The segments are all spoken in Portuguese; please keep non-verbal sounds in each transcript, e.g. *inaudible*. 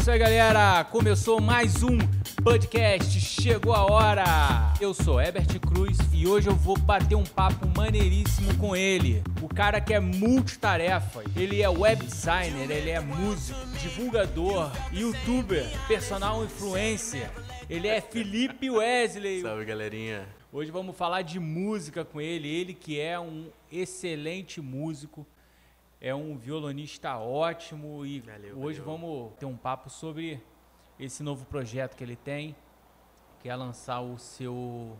isso aí, galera. Começou mais um podcast. Chegou a hora. Eu sou Herbert Cruz e hoje eu vou bater um papo maneiríssimo com ele. O cara que é multitarefa. Ele é web designer, ele é músico, divulgador, youtuber, personal influencer. Ele é Felipe Wesley. Salve, galerinha. Hoje vamos falar de música com ele. Ele que é um excelente músico, é um violonista ótimo e Valeu, hoje valeu. vamos ter um papo sobre esse novo projeto que ele tem, que é lançar o seu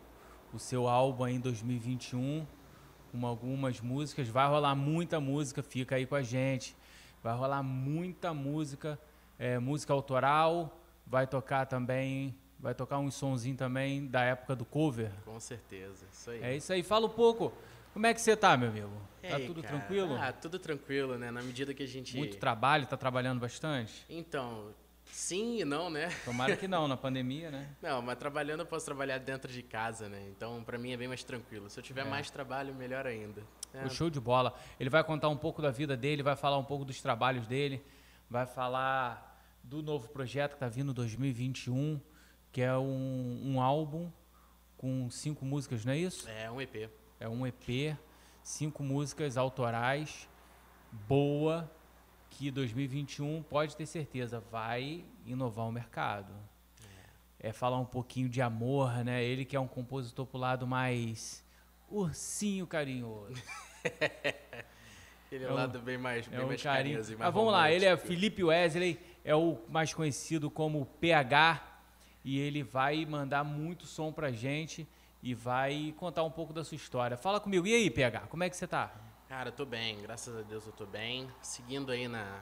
o seu álbum em 2021 com algumas músicas. Vai rolar muita música, fica aí com a gente. Vai rolar muita música, é, música autoral. Vai tocar também, vai tocar um sonzinho também da época do cover. Com certeza. Isso aí. É isso aí. Fala um pouco. Como é que você tá, meu amigo? Tá aí, tudo cara? tranquilo? Ah, tudo tranquilo, né? Na medida que a gente. Muito trabalho, tá trabalhando bastante? Então, sim e não, né? Tomara que não, *laughs* na pandemia, né? Não, mas trabalhando eu posso trabalhar dentro de casa, né? Então, pra mim é bem mais tranquilo. Se eu tiver É. mais trabalho, melhor ainda. É, Foi show de bola. Ele vai contar um pouco da vida dele, vai falar um pouco dos trabalhos dele, vai falar do novo projeto que tá vindo 2021, que é um, um álbum com cinco músicas, não é isso? é um EP. É um EP, cinco músicas autorais, boa, que 2021 pode ter certeza vai inovar o mercado. É falar um pouquinho de amor, né? Ele que é um compositor pro lado mais ursinho carinhoso. *laughs* Ele é É um lado bem mais, bem É um mais carinho. carinhoso Mas vamos lá, ele é. Felipe Wesley, é o mais conhecido como PH e ele vai mandar muito som pra gente e vai contar um pouco da sua história. Fala comigo, e aí, PH, como é que você tá? Cara, eu tô bem, graças a Deus eu tô bem. Seguindo aí na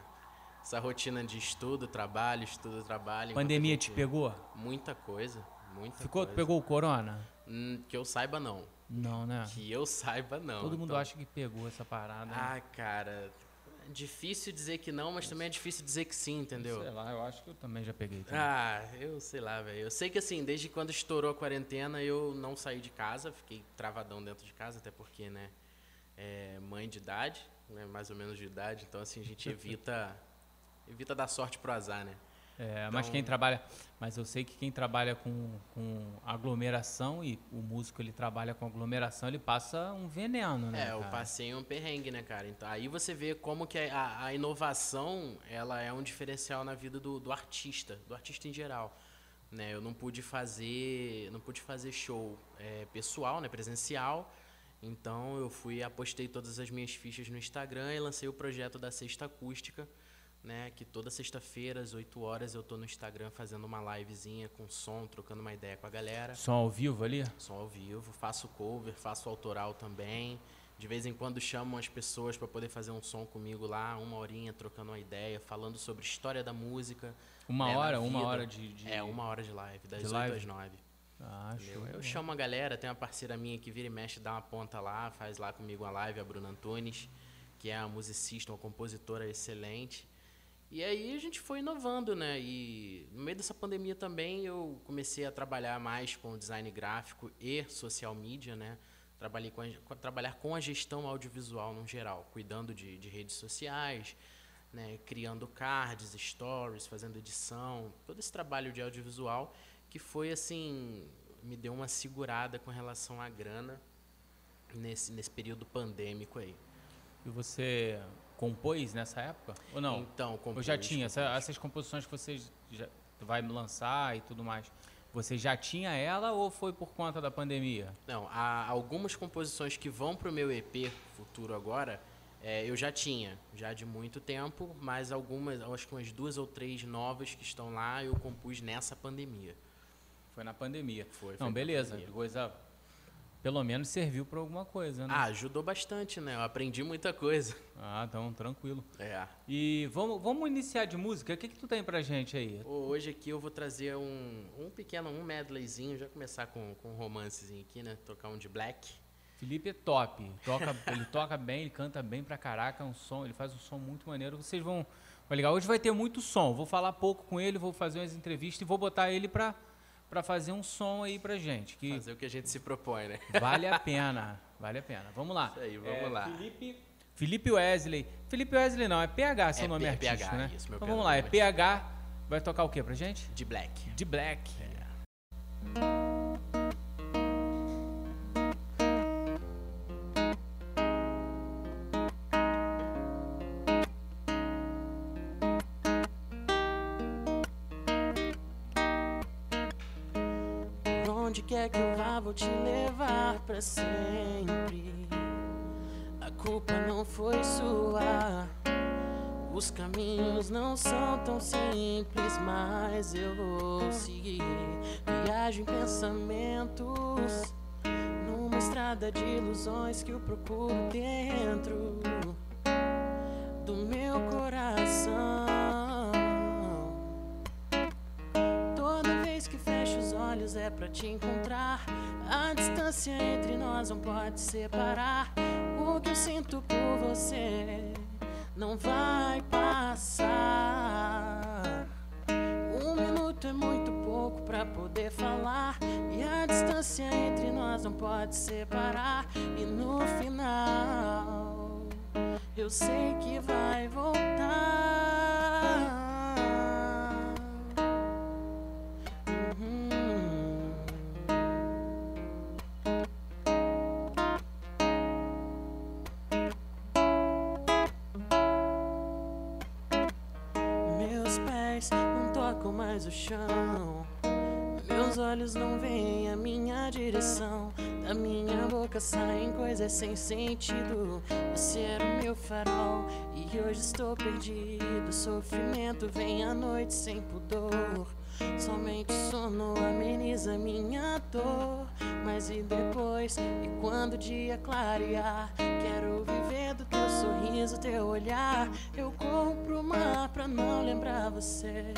essa rotina de estudo, trabalho, estudo, trabalho. Pandemia a te gente- pegou? Muita coisa, muita Ficou, coisa. pegou o corona? Hum, que eu saiba, não. Não, né? Que eu saiba, não. Todo mundo Então- acha que pegou essa parada. né? Ah, cara, difícil dizer que não, mas também é difícil dizer que sim, entendeu? Sei lá, eu acho que eu também já peguei. também. Ah, eu sei lá, velho. Eu sei que assim, desde quando estourou a quarentena, eu não saí de casa, fiquei travadão dentro de casa, até porque, né, é mãe de idade, né, mais ou menos de idade, então assim, a gente *laughs* evita evita dar sorte pro azar, né? É, mas então- quem trabalha. Mas eu sei que quem trabalha com, com aglomeração e o músico ele trabalha com aglomeração, ele passa um veneno, né? É, eu cara? passei um perrengue, né, cara? Então, aí você vê como que a, a inovação, ela é um diferencial na vida do, do artista, do artista em geral. Né? Eu não pude fazer, não pude fazer show é, pessoal, né, presencial. Então eu fui, apostei todas as minhas fichas no Instagram e lancei o projeto da Sexta Acústica, né, que toda sexta-feira às 8 horas eu tô no Instagram fazendo uma livezinha com som, trocando uma ideia com a galera Som ao vivo ali? som ao vivo, faço cover, faço autoral também. De vez em quando chamam as pessoas para poder fazer um som comigo lá, uma horinha trocando uma ideia, falando sobre história da música. Uma né, hora, uma hora de. de- É, uma hora de live, das de 8 live? às 9. Ah, entendeu? show. Eu chamo a galera, tem uma parceira minha que vira e mexe, dá uma ponta lá, faz lá comigo uma live, a Bruna Antunes, que é uma musicista, uma compositora excelente. E aí a gente foi inovando, né? E no meio dessa pandemia também eu comecei a trabalhar mais com design gráfico e social media, né? Trabalhei com a, trabalhar com a gestão audiovisual no geral, cuidando de, de redes sociais, né? criando cards, stories, fazendo edição, todo esse trabalho de audiovisual que foi assim, me deu uma segurada com relação à grana nesse, nesse período pandêmico aí. E você compôs nessa época? Ou não? Então, Ou compus, já tinha? Compus. essas composições que você já vai lançar e tudo mais. Você já tinha ela ou foi por conta da pandemia? Não, há algumas composições que vão pro meu EP futuro agora, é, eu já tinha, já de muito tempo, mas algumas, eu acho que umas duas ou três novas que estão lá, eu compus nessa pandemia. Foi na pandemia. Foi, foi Não, beleza. Coisa. Pelo menos serviu pra alguma coisa, né? Ah, ajudou bastante, né? Eu aprendi muita coisa. Ah, então, tranquilo. É. E vamos, vamos iniciar de música? O que, que tu tem pra gente aí? Hoje aqui eu vou trazer um, um pequeno, um medleyzinho, já começar com, com um romancezinho aqui, né? Tocar um de Black. Felipe é top. Toca, ele toca bem, ele canta bem pra caraca, é um som, ele faz um som muito maneiro. Vocês vão. Vai ligar. Hoje vai ter muito som. Vou falar pouco com ele, vou fazer umas entrevistas e vou botar ele pra, pra fazer um som aí pra gente. Que Fazer o que a gente se propõe, né? *laughs* vale a pena. Vale a pena. Vamos lá. Isso aí, vamos É, lá. Felipe, Felipe Wesley. Felipe Wesley não, é PH seu É nome P- artístico, PH, né? isso, meu então vamos lá, é PH Vai tocar o que pra gente? De Black. De Black. Onde pra sempre. A culpa não foi sua. Os caminhos não são tão simples, mas eu vou seguir. Viajo em pensamentos numa estrada de ilusões que eu procuro dentro do meu coração. Toda vez que fecho os olhos é pra te encontrar. A distância entre nós não pode separar. O que eu sinto por você não vai passar. Um minuto é muito pouco pra poder falar. E a distância entre nós não pode separar. E no final, eu sei que vai voltar. Minha boca saem coisas sem sentido. Você era o meu farol e hoje estou perdido. Sofrimento vem à noite sem pudor. Somente sono ameniza minha dor. Mas e depois? E quando o dia clarear? Quero viver do teu sorriso, teu olhar. Eu corro pro mar pra não lembrar você.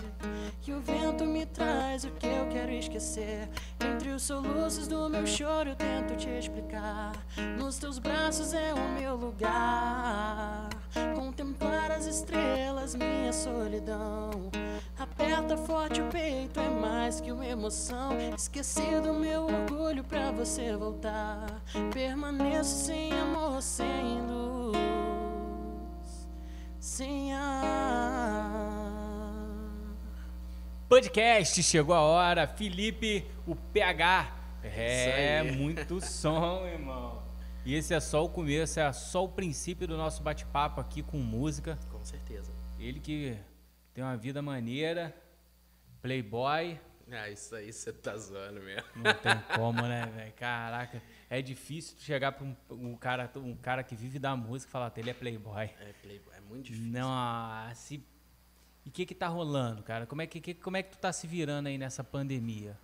Que o vento me traz o que eu quero esquecer. Entre os soluços do meu choro, eu tento te explicar. Nos teus braços é o meu lugar. Contemplar as estrelas, minha solidão. Aperta forte o peito, é mais que uma emoção. Esqueci do meu orgulho pra você voltar. Permaneço sem amor, sem luz, sem ar. Podcast, chegou a hora. Felipe, o PH. É, Isso aí. muito som, *laughs* irmão. E esse é só o começo, é só o princípio do nosso bate-papo aqui com música. Com certeza. Ele que tem uma vida maneira, playboy, Ah, isso aí você tá zoando mesmo. não tem como, né, velho? Caraca, é difícil tu chegar pra um, um cara, um cara que vive da música e falar que ele é playboy. É, Playboy, é muito difícil. Não, se... E o que que tá rolando, cara? Como é que, que- como é que tu tá se virando aí nessa pandemia?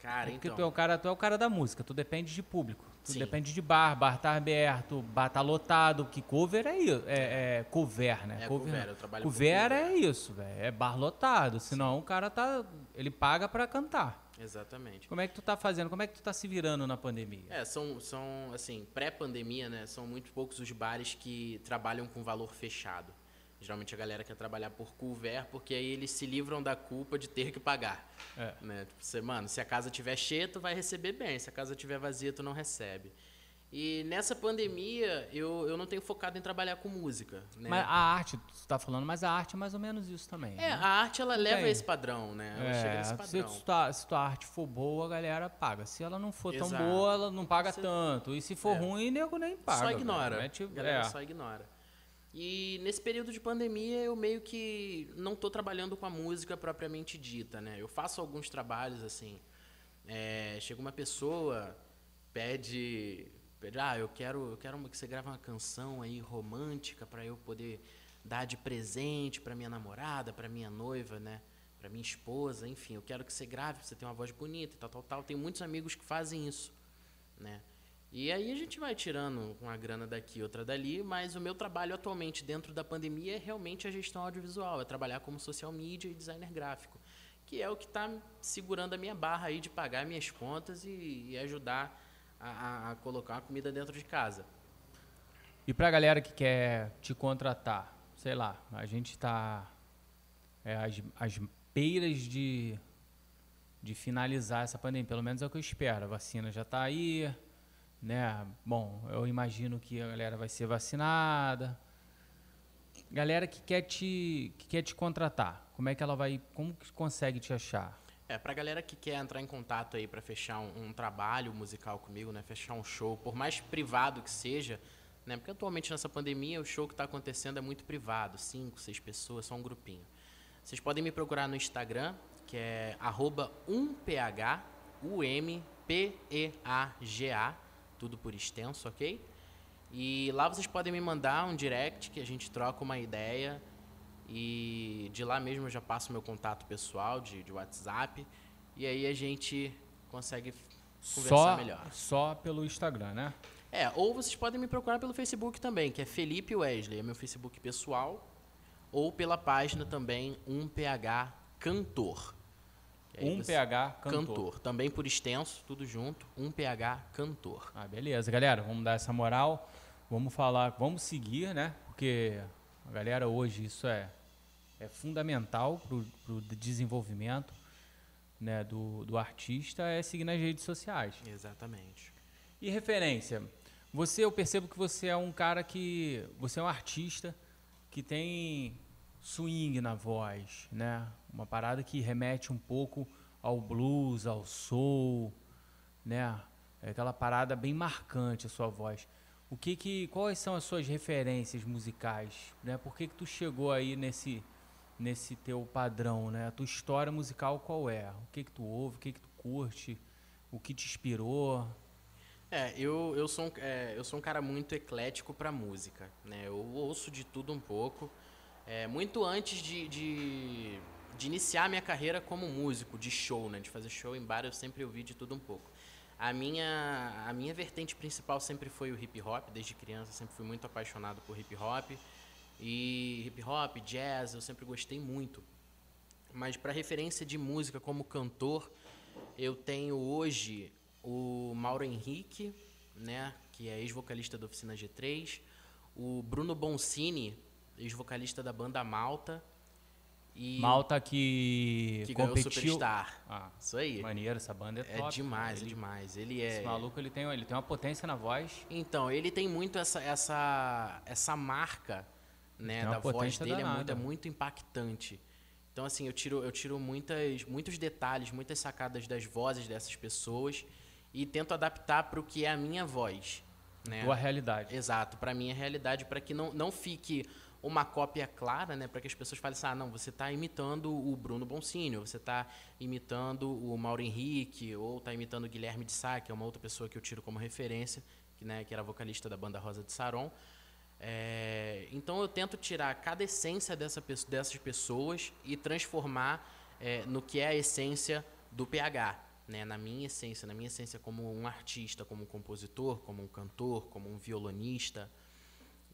Cara, Porque então. tu é o cara, tu é o cara da música, tu depende de público. Sim. depende de bar, bar tá aberto, bar tá lotado, que cover é isso, é, é cover, né? É, cover, eu trabalho com cover cover. é isso, velho, é bar lotado, senão o cara tá, ele paga pra cantar. Exatamente. Como é que tu tá fazendo? Como é que tu tá se virando na pandemia? É, são, são assim, pré-pandemia, né? São muito poucos os bares que trabalham com valor fechado. Geralmente a galera quer trabalhar por couvert, porque aí eles se livram da culpa de ter que pagar. É. Né? Tipo, você, mano, se a casa tiver cheia, tu vai receber bem. Se a casa tiver vazia, tu não recebe. E nessa pandemia, eu, eu não tenho focado em trabalhar com música. Né? Mas a arte, tu tá falando, mas a arte é mais ou menos isso também. É, né? a arte, ela leva Tem. esse padrão, né? Ela chega nesse É, se, padrão. tua, se tua arte for boa, a galera paga. Se ela não for tão Exato. boa, ela não paga Você- tanto. E se for É. ruim, nego nem paga. só ignora. Mete- A galera é. só ignora. E nesse período de pandemia, eu meio que não tô trabalhando com a música propriamente dita, né? Eu faço alguns trabalhos, assim. É, chega uma pessoa, pede, pede ah, eu quero, eu quero que você grave uma canção aí romântica para eu poder dar de presente para minha namorada, para minha noiva, né? Para minha esposa, enfim, eu quero que você grave, você ter uma voz bonita tal, tal, tal. Tem muitos amigos que fazem isso, né? E aí a gente vai tirando uma grana daqui, outra dali, mas o meu trabalho atualmente dentro da pandemia é realmente a gestão audiovisual, é trabalhar como social media e designer gráfico, que é o que está segurando a minha barra aí de pagar minhas contas e, e ajudar a, a- a colocar a comida dentro de casa. E pra galera que quer te contratar, sei lá, a gente tá é, às, às beiras de, de finalizar essa pandemia, pelo menos é o que eu espero. A vacina já tá aí, né? Bom, eu imagino que a galera vai ser vacinada. Galera que quer te, que quer te contratar, Como é que ela vai. Como que consegue te achar? É, pra galera que quer entrar em contato aí para fechar um, um, trabalho musical comigo, né? Fechar um show, por mais privado que seja, né? Porque atualmente nessa pandemia o show que está acontecendo é muito privado, cinco, seis pessoas, só um grupinho. Vocês podem me procurar no Instagram, que é arroba 1ph, U-M-P-E-A-G-A, tudo por extenso, ok? E lá vocês podem me mandar um direct que a gente troca uma ideia. E de lá mesmo eu já passo meu contato pessoal de, de WhatsApp. E aí a gente consegue conversar só, melhor. Só pelo Instagram, né? É, ou vocês podem me procurar pelo Facebook também, que é Felipe Wesley, é meu Facebook pessoal. Ou pela página também 1PH Cantor. 1PH Cantor. Cantor. Também por extenso, tudo junto. 1PH Cantor. Ah, beleza, galera. Vamos dar essa moral. Vamos falar, vamos seguir, né? Porque a galera hoje isso é, é fundamental para o desenvolvimento né, do, do artista, é seguir nas redes sociais. Exatamente. E referência? Você, eu percebo que você é um cara que. Você é um artista que tem swing na voz, né? Uma parada que remete um pouco ao blues, ao soul, né? É aquela parada bem marcante a sua voz. O que que, quais são as suas referências musicais, né? Por que que tu chegou aí nesse nesse teu padrão, né? A tua história musical qual é? O que que tu ouve? O que que tu curte? O que te inspirou? É, eu, eu, sou um, é, eu sou um cara muito eclético para música, né? Eu ouço de tudo um pouco. É, muito antes de, de, de, iniciar minha carreira como músico, de show, né? De fazer show em bar, eu sempre ouvi de tudo um pouco. A minha, a minha vertente principal sempre foi o hip hop, desde criança sempre fui muito apaixonado por hip hop. E hip hop, jazz, eu sempre gostei muito. Mas para referência de música como cantor, eu tenho hoje o Mauro Henrique, né, que é ex-vocalista da Oficina G3, o Bruno Boncini, ex-vocalista da banda Malta. E Malta que, que competiu... ganhou Superstar. Ah, Isso aí. Maneiro, essa banda é, é top. É demais, ele, é demais. Ele é... Esse maluco, ele tem, ele tem uma potência na voz. Então, ele tem muito essa, essa, essa marca né, da voz dele, é muito, é muito impactante. Então, assim, eu tiro, eu tiro muitas, muitos detalhes, muitas sacadas das vozes dessas pessoas e tento adaptar para o que é a minha voz. Né? Tua realidade. Exato, para a minha realidade, para que não, não fique uma cópia clara, né, para que as pessoas falem assim, ah, não, você está imitando o Bruno Boncini, você está imitando o Mauro Henrique, ou está imitando o Guilherme de Sá, que é uma outra pessoa que eu tiro como referência, que, né, que era vocalista da banda Rosa de Saron. É, então eu tento tirar cada essência dessa, dessas pessoas e transformar é, no que é a essência do PH, né, na minha essência, na minha essência como um artista, como um compositor, como um cantor, como um violonista,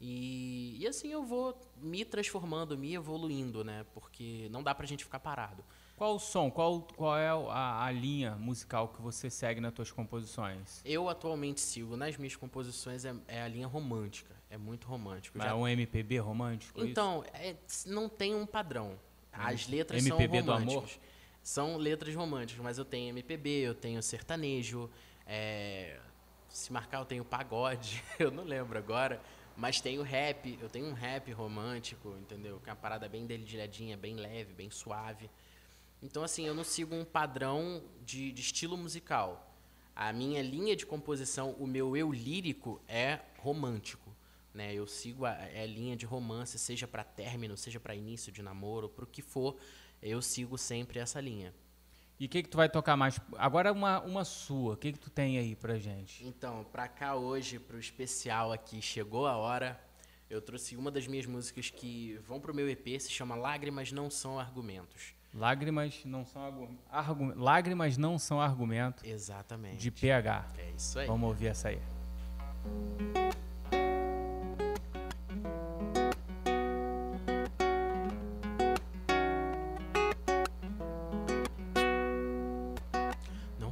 e, e assim eu vou me transformando, me evoluindo, né? Porque não dá pra gente ficar parado. Qual o som, qual, qual é a, a, linha musical que você segue nas suas composições? Eu atualmente sigo nas minhas composições é, é a linha romântica, é muito romântico. Mas já... é um MPB romântico? Então, é, não tem um padrão. As letras MPB são românticas. Do amor? São letras românticas, mas eu tenho MPB, eu tenho sertanejo, é, se marcar eu tenho pagode, *laughs* eu não lembro agora. Mas tem o rap, eu tenho um rap romântico, entendeu? Que é uma parada bem dedilhadinha, bem leve, bem suave. Então, assim, eu não sigo um padrão de, de estilo musical. A minha linha de composição, o meu eu lírico é romântico. Né? Eu sigo a, a linha de romance, seja para término, seja para início de namoro, para o que for, eu sigo sempre essa linha. E o que, que tu vai tocar mais? Agora uma, uma sua. O que, que tu tem aí pra gente? Então, pra cá hoje, pro especial aqui, chegou a hora. Eu trouxe uma das minhas músicas que vão pro meu EP, se chama Lágrimas Não São Argumentos. Lágrimas não são argumentos. Lágrimas não são argumentos. Exatamente. De PH. É isso aí. Vamos ouvir essa aí.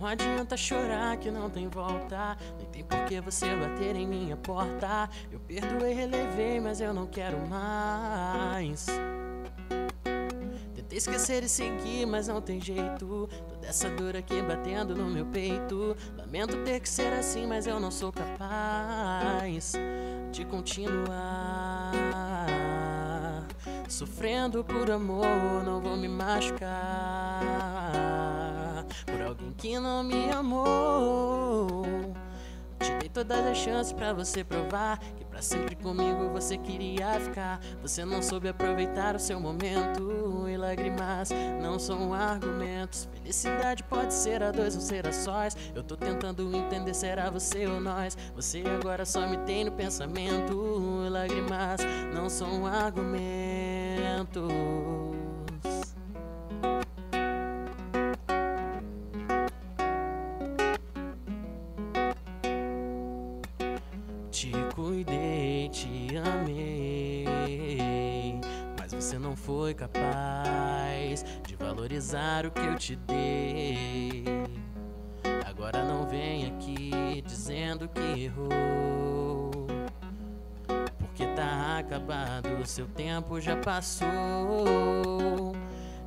Adianta chorar que não tem volta. Nem tem por que você bater em minha porta. Eu perdoei, relevei, mas eu não quero mais. Tentei esquecer e seguir, mas não tem jeito. Toda essa dor aqui batendo no meu peito. Lamento ter que ser assim, mas eu não sou capaz de continuar. sofrendo por amor, não vou me machucar alguém que não me amou. Te dei todas as chances para você provar que para sempre comigo você queria ficar. Você não soube aproveitar o seu momento e lágrimas não são argumentos. Felicidade pode ser a dois ou ser a sós. Eu tô tentando entender se era você ou nós. Você agora só me tem no pensamento e lágrimas não são argumentos. Te amei, mas você não foi capaz de valorizar o que eu te dei. Agora não vem aqui dizendo que errou, porque tá acabado, seu tempo já passou.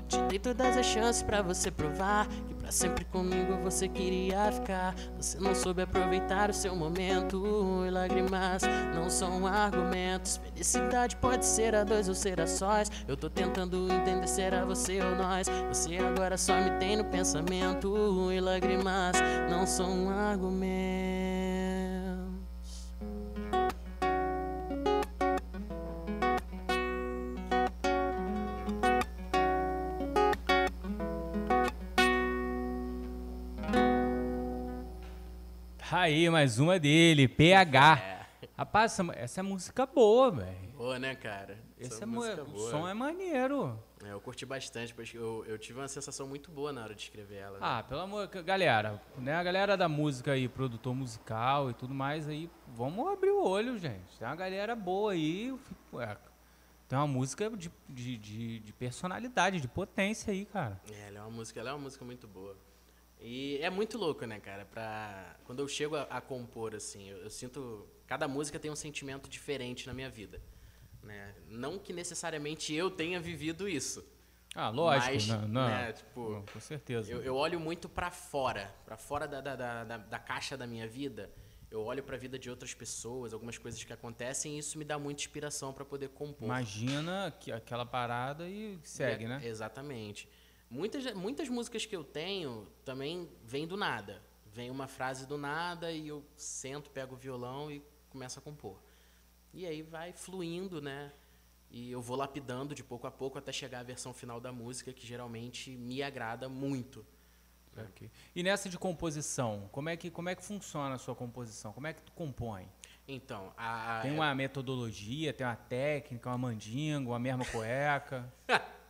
Te dei todas as chances para você provar sempre comigo você queria ficar. Você não soube aproveitar o seu momento e lágrimas não são argumentos. Felicidade pode ser a dois ou ser a sós. Eu tô tentando entender se era você ou nós. Você agora só me tem no pensamento e lágrimas não são argumentos. Aí, mais uma dele, PH. É. Rapaz, essa, essa é música boa, velho. Boa, né, cara? Essa é música boa. O som é maneiro. É, eu curti bastante, porque eu, eu tive uma sensação muito boa na hora de escrever ela. Né? Ah, pelo amor... Galera, né, a galera da música aí, produtor musical e tudo mais aí, vamos abrir o olho, gente. Tem uma galera boa aí, ué, tem uma música de, de, de, de personalidade, de potência aí, cara. É, ela é uma música, ela é uma música muito boa. E é muito louco, né, cara? Pra... Quando eu chego a, a compor, assim, eu, eu, sinto. Cada música tem um sentimento diferente na minha vida. Né? Não que necessariamente eu tenha vivido isso. Ah, lógico. Mas, não, não, né, tipo, não, com certeza. Eu, eu olho muito para fora, para fora da, da, da, da, caixa da minha vida. Eu olho para a vida de outras pessoas, algumas coisas que acontecem, e isso me dá muita inspiração para poder compor. Imagina que aquela parada e segue, é, né? Exatamente. Muitas, muitas músicas que eu tenho também vêm do nada. Vem uma frase do nada e eu sento, pego o violão e começo a compor. E aí vai fluindo, né? E eu vou lapidando de pouco a pouco até chegar à versão final da música, que geralmente me agrada muito. Okay. E nessa de composição, como é que como é que funciona a sua composição? Como é que tu compõe? Então, a, tem uma metodologia, tem uma técnica, uma mandinga, uma mesma cueca? *laughs*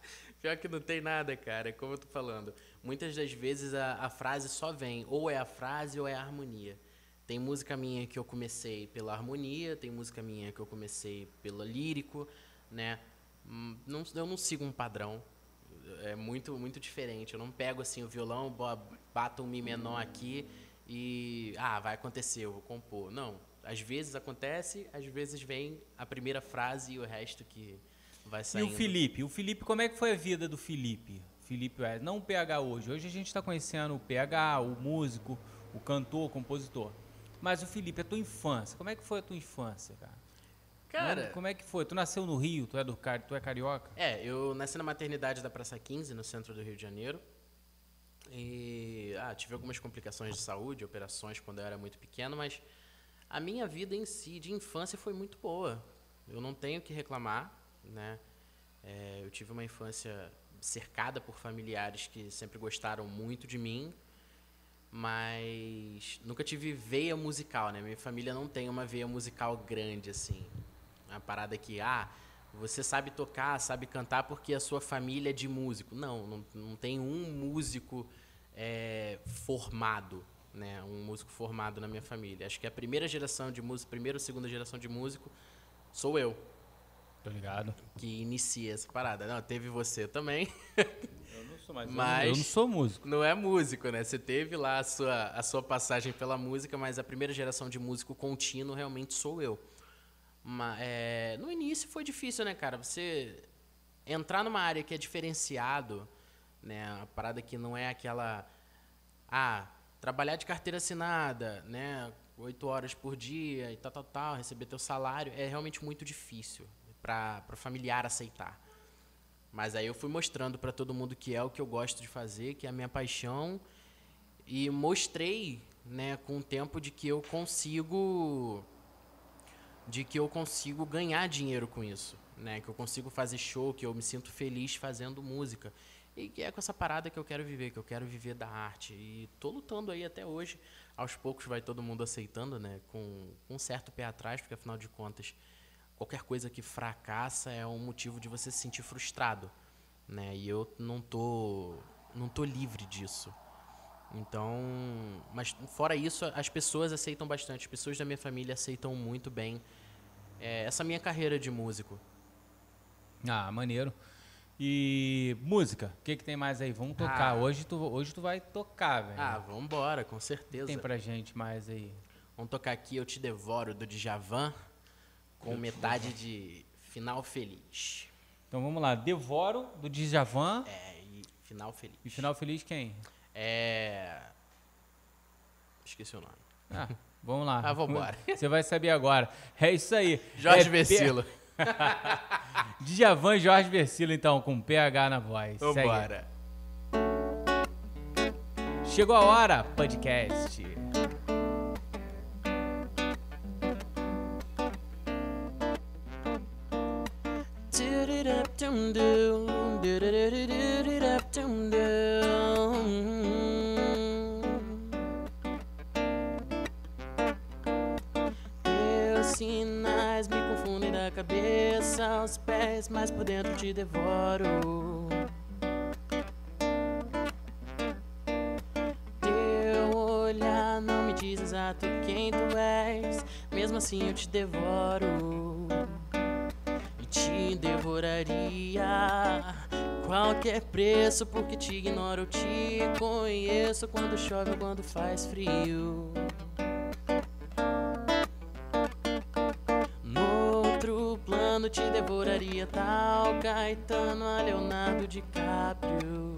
Pior que não tem nada, cara. É como eu tô falando. Muitas das vezes a, a frase só vem. Ou é a frase ou é a harmonia. Tem música minha que eu comecei pela harmonia, tem música minha que eu comecei pelo lírico, né? Hum, não, eu não sigo um padrão. É muito, muito diferente. Eu não pego assim o violão, bato um mi menor aqui e ah, vai acontecer, eu vou compor. Não. Às vezes acontece, às vezes vem a primeira frase e o resto que Vai saindo. E o Felipe? O Felipe, como é que foi a vida do Felipe? Felipe West, não o PH hoje. Hoje a gente está conhecendo o PH, o músico, o cantor, o compositor. Mas o Felipe, a tua infância, como é que foi a tua infância, cara? Cara, como é que foi? Tu nasceu no Rio, tu é do tu é carioca? É, eu nasci na maternidade da Praça 15, no centro do Rio de Janeiro. E ah, tive algumas complicações de saúde, operações quando eu era muito pequeno, mas a minha vida em si de infância foi muito boa. Eu não tenho que reclamar né? É, eu tive uma infância cercada por familiares que sempre gostaram muito de mim, mas nunca tive veia musical, né? Minha família não tem uma veia musical grande assim. Uma parada que, ah, você sabe tocar, sabe cantar porque a sua família é de músico. Não, não, não tem um músico é, formado, né? Um músico formado na minha família. Acho que a primeira geração de músico, primeira ou segunda geração de músico sou eu. Tô ligado. Que inicia essa parada. Não, teve você também. Eu não sou mais *laughs* mas eu não sou músico. Não é músico, né? Você teve lá a sua, a sua passagem pela música, mas a primeira geração de músico contínuo realmente sou eu. Mas, é, no início foi difícil, né, cara? Você entrar numa área que é diferenciado, né? A parada que não é aquela. Ah, trabalhar de carteira assinada, né? Oito horas por dia e tal, tal, tal, receber teu salário, é realmente muito difícil para o familiar aceitar. Mas aí eu fui mostrando para todo mundo que é o que eu gosto de fazer, que é a minha paixão. E mostrei, né, com o tempo de que eu consigo de que eu consigo ganhar dinheiro com isso, né? Que eu consigo fazer show, que eu me sinto feliz fazendo música. E que é com essa parada que eu quero viver, que eu quero viver da arte. E tô lutando aí até hoje. Aos poucos vai todo mundo aceitando, né? Com, com um certo pé atrás, porque afinal de contas, qualquer coisa que fracassa é um motivo de você se sentir frustrado, né? E eu não tô não tô livre disso. Então, mas fora isso, as pessoas aceitam bastante. As pessoas da minha família aceitam muito bem é, essa minha carreira de músico. Ah, maneiro. E música, o que, que tem mais aí? Vamos tocar. Ah. Hoje, tu, hoje tu vai tocar, velho. Ah, vambora, com o que certeza. tem pra gente mais aí? Vamos tocar aqui Eu Te Devoro, do Djavan, com metade de Final Feliz. Então vamos lá. Devoro, do Djavan. É, e Final Feliz. E final feliz quem? É... Esqueci o nome. Ah, vamos lá. *laughs* Ah, vambora. *laughs* Você vai saber agora. É isso aí. Jorge É P- Versilo. *laughs* Djavan e Jorge Versilo, então, com PH na voz. Segue. Vambora. Chegou a hora, podcast. Teus sinais me confundem da cabeça aos pés, mas por dentro te devoro. Teu olhar não me diz exato quem tu és, mesmo assim eu te devoro. Qualquer preço, porque te ignoro, te conheço quando chove quando faz frio. No outro plano te devoraria tal Caetano a Leonardo DiCaprio.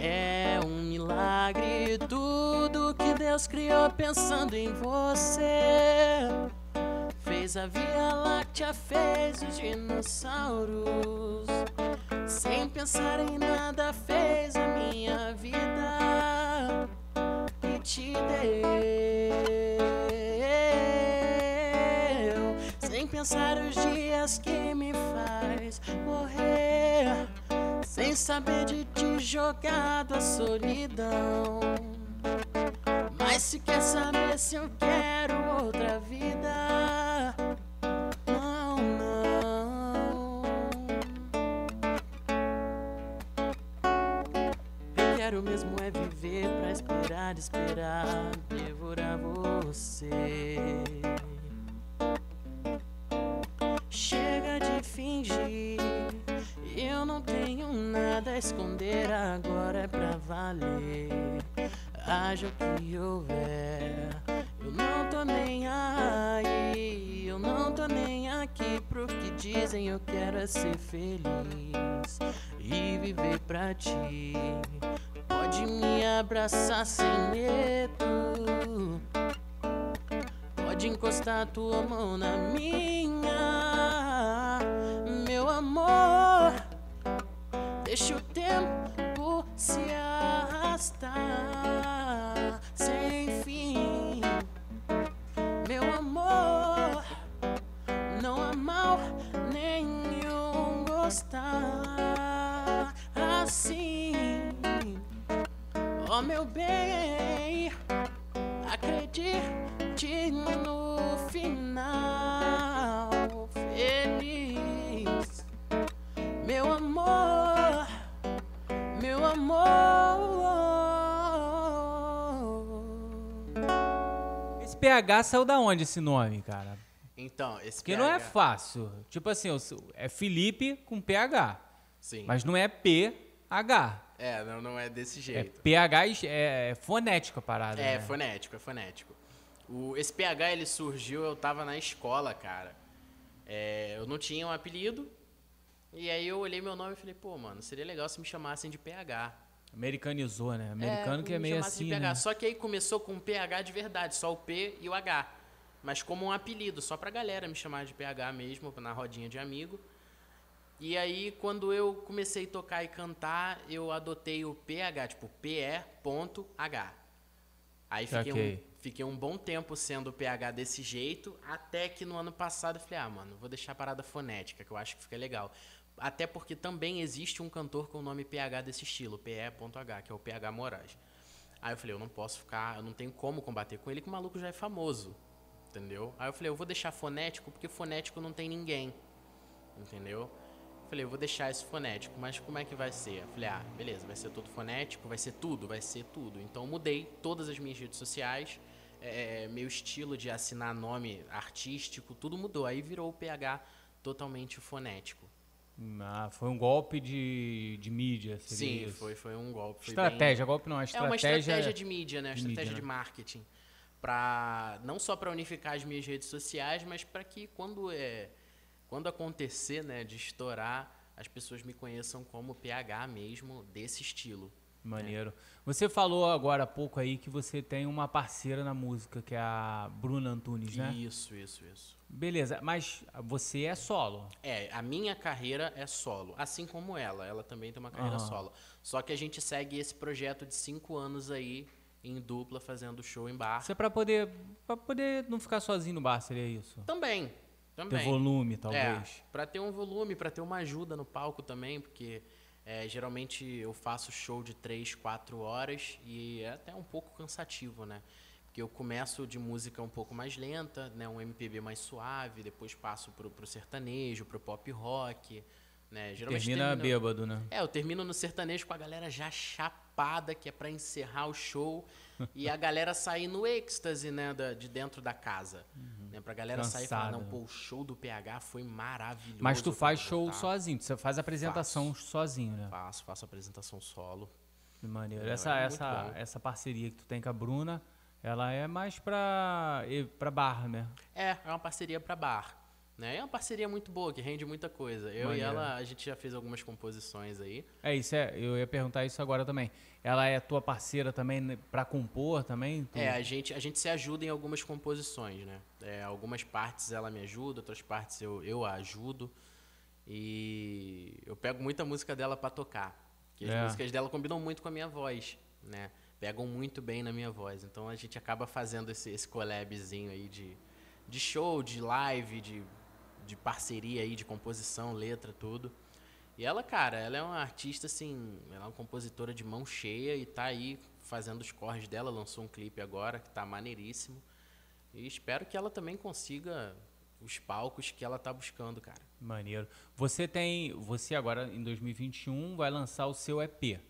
É um milagre tudo que Deus criou pensando em você. Fez a Via Láctea, fez os dinossauros. Sem pensar em nada, fez a minha vida e te deu. Sem pensar os dias que me faz morrer. Sem saber de te jogado a solidão. Mas se quer saber se eu quero outra vida. Quero mesmo é viver pra esperar, esperar, devorar você. Chega de fingir, eu não tenho nada a esconder, agora é pra valer. Haja o que houver, eu não tô nem aí, eu não tô nem aqui pro que dizem, eu quero é ser feliz e viver pra ti. Me abraçar sem medo. Pode encostar tua mão na minha, meu amor. Deixa o PH saiu da onde esse nome, cara? Então, esse Porque não é PH fácil. Tipo assim, é Felipe com PH. Sim. Mas não é PH. É, não, não é desse É jeito. PH é, é fonético a parada. É, né? fonético, é fonético. O, esse PH ele surgiu, eu tava na escola, cara. É, eu não tinha um apelido. E aí eu olhei meu nome e falei, pô, mano, seria legal se me chamassem de PH. Americanizou, né? Americano que é me meio assim, né? Só que aí começou com PH de verdade, só o P e o H. Mas como um apelido, só pra galera me chamar de PH mesmo, na rodinha de amigo. E aí, quando eu comecei a tocar e cantar, eu adotei o PH, tipo, PE.H. Aí fiquei, Saquei. um, fiquei um bom tempo sendo o PH desse jeito, até que no ano passado eu falei, ah, mano, vou deixar a parada fonética, que eu acho que fica legal. Até porque também existe um cantor com o nome PH desse estilo, PE.H, que é o PH Moraes. Aí eu falei, eu não posso ficar, eu não tenho como combater com ele, que o maluco já é famoso, entendeu? Aí eu falei, eu vou deixar fonético, porque fonético não tem ninguém, entendeu? Falei, eu vou deixar esse fonético, mas como é que vai ser? Eu falei, ah, beleza, vai ser todo fonético, vai ser tudo, vai ser tudo. Então eu mudei todas as minhas redes sociais, é, meu estilo de assinar nome artístico, tudo mudou. Aí virou o PH totalmente fonético. Ah, foi um golpe de, de mídia, seria Sim, isso? foi, foi um golpe. foi Estratégia, golpe não, é bem- É estratégia. uma estratégia de mídia, né? de estratégia mídia, de né? marketing. Pra, não só para unificar as minhas redes sociais, mas para que quando, é, quando acontecer né, de estourar, as pessoas me conheçam como PH mesmo, desse estilo. Maneiro. Você falou agora há pouco aí que você tem uma parceira na música, que é a Bruna Antunes, né? Isso, isso, isso. Beleza, mas você é solo. É, a minha carreira é solo, assim como ela. Ela também tem uma carreira Aham. solo. Só que a gente segue esse projeto de cinco anos aí, em dupla, fazendo show em bar. Isso é pra poder, pra poder não ficar sozinho no bar, seria isso? Também, Ter também. volume, talvez. É, pra ter um volume, pra ter uma ajuda no palco também, porque é, geralmente eu faço show de 3, 4 horas e é até um pouco cansativo, né? Porque eu começo de música um pouco mais lenta, né? Um MPB mais suave, depois passo pro, pro sertanejo, pro pop rock, né? Geralmente Termina termino- bêbado, né? é, eu termino no sertanejo com a galera já chapada, que é pra encerrar o show, e a galera sair no êxtase, né, da- de dentro da casa. Né, pra galera sair e falar, Cansada. não, pô, o show do PH foi maravilhoso. Mas tu faz show voltar." sozinho, você faz apresentação sozinho, né? Faço, faço apresentação solo. Que maneiro. Essa, é essa, bom. essa parceria que tu tem com a Bruna, ela é mais pra, pra bar, né? É, é uma parceria pra bar. Né? É uma parceria muito boa, que rende muita coisa. Eu Maneiro. e ela, a gente já fez algumas composições aí. É isso, é, eu ia perguntar isso agora também. Ela é tua parceira também né, pra compor também? Tu- É, a gente, a gente se ajuda em algumas composições, né? É, algumas partes ela me ajuda, outras partes eu, eu a ajudo. E eu pego muita música dela pra tocar. Porque as É. músicas dela combinam muito com a minha voz, né? Pegam muito bem na minha voz. Então a gente acaba fazendo esse, esse collabzinho aí de, de show, de live, de, de parceria aí, de composição, letra, tudo. E ela, cara, ela é uma artista, assim, ela é uma compositora de mão cheia e tá aí fazendo os corres dela, lançou um clipe agora que tá maneiríssimo. E espero que ela também consiga os palcos que ela tá buscando, cara. Maneiro. Você tem, você agora em 2021 vai lançar o seu EP,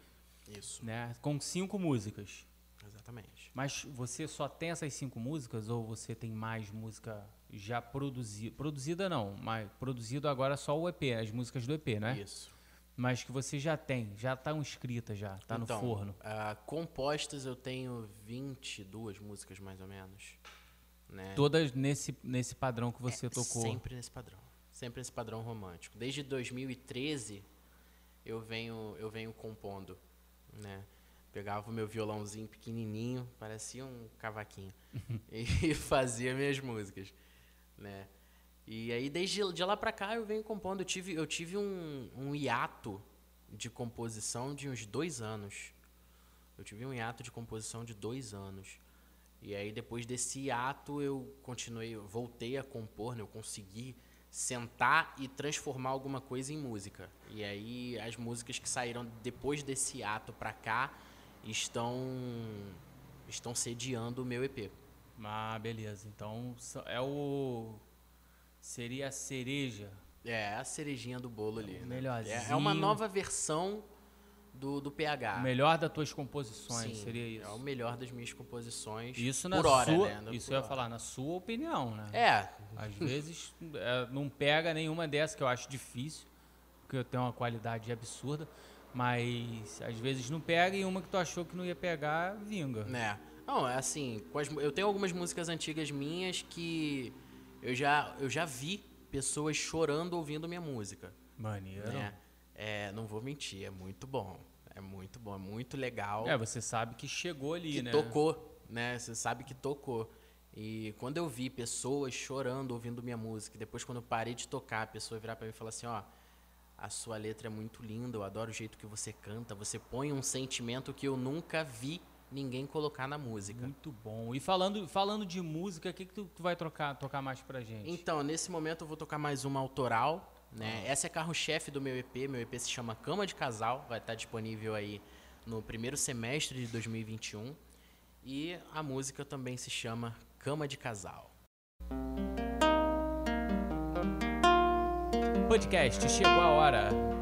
Isso, né? Com cinco músicas. exatamente. Mas você só tem essas cinco músicas ou você tem mais música já produzida? Produzida não, mas produzido agora só o EP, as músicas do EP, né? Isso. Mas que você já tem, já estão escritas já, tá então, no forno. ah, compostas eu tenho 22 músicas mais ou menos. Né? Todas nesse, nesse padrão que você É, tocou. Sempre nesse padrão. Sempre nesse padrão romântico. Desde 2013 eu venho, eu venho compondo, né? Pegava o meu violãozinho pequenininho, parecia um cavaquinho, *laughs* e fazia minhas músicas, né? E aí desde de lá pra cá eu venho compondo. Eu tive, eu tive um, um hiato de composição de uns dois anos. Eu tive um hiato de composição de dois anos. E aí depois desse hiato eu continuei, eu voltei a compor, né? eu consegui sentar e transformar alguma coisa em música. E aí as músicas que saíram depois desse hiato pra cá estão estão sediando o meu EP. Ah, beleza. Então é o. Seria a cereja. É a cerejinha do bolo ali. o né? melhorzinho. É, é uma nova versão do, do PH. O melhor das tuas composições, Sim, seria isso. É o melhor das minhas composições. Isso na por hora, sua. né? Isso eu ia hora. falar, na sua opinião, né? É, Às vezes é, não pega nenhuma dessas, que eu acho difícil, porque eu tenho uma qualidade absurda, mas às vezes não pega e uma que tu achou que não ia pegar, vinga. né? Não, é assim, eu tenho algumas músicas antigas minhas que eu já, eu já vi pessoas chorando ouvindo minha música. Maneiro. Né? É, não vou mentir, é muito bom. É muito bom, é muito legal. É, você sabe que chegou ali, que né? tocou, né? Você sabe que tocou. E quando eu vi pessoas chorando ouvindo minha música, e depois quando eu parei de tocar, a pessoa virar pra mim e falar assim, ó, a sua letra é muito linda, eu adoro o jeito que você canta, você põe um sentimento que eu nunca vi ninguém colocar na música. Muito bom. E falando, falando de música, o que, que tu, tu vai trocar, tocar mais pra gente? Então, nesse momento eu vou tocar mais uma autoral, né? Ah. Essa é carro-chefe do meu EP, meu EP se chama Cama de Casal, vai estar disponível aí no primeiro semestre de 2021. E a música também se chama Cama de Casal. Podcast, chegou a hora.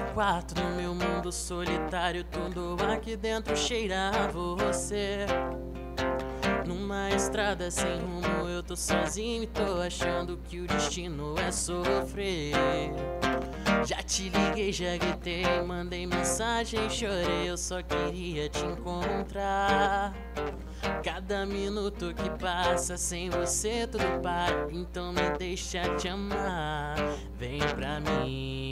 Nesse quarto no meu mundo solitário, tudo aqui dentro cheira a você. Numa estrada sem rumo, eu tô sozinho e tô achando que o destino é sofrer. Já te liguei, já gritei, mandei mensagem, chorei, eu só queria te encontrar. Cada minuto que passa sem você tudo para, então me deixa te amar. Vem pra mim,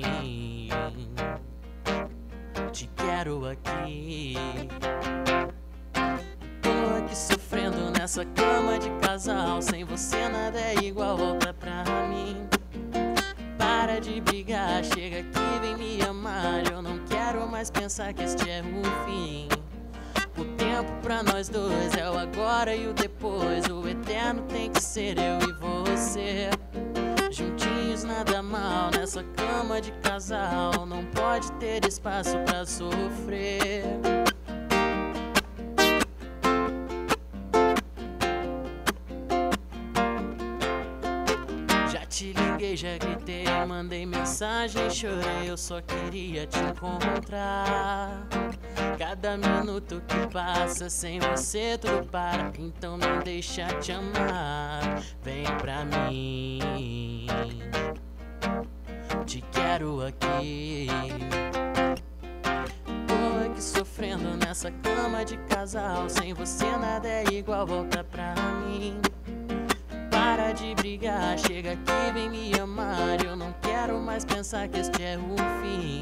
te quero aqui. Tô aqui sofrendo nessa cama de casal, sem você nada é igual, volta pra mim para de brigar, chega aqui, vem me amar. Eu não quero mais pensar que este é o fim. O tempo pra nós dois é o agora e o depois. O eterno tem que ser eu e você. Juntinhos nada mal nessa cama de casal. Não pode ter espaço pra sofrer. Mandei mensagem, chorei, eu só queria te encontrar. Cada minuto que passa sem você tudo para, então me deixa te amar. Vem pra mim, te quero aqui. Tô aqui sofrendo nessa cama de casal, sem você nada é igual, volta pra mim de brigar. Chega aqui, vem me amar. Eu não quero mais pensar que este é o fim.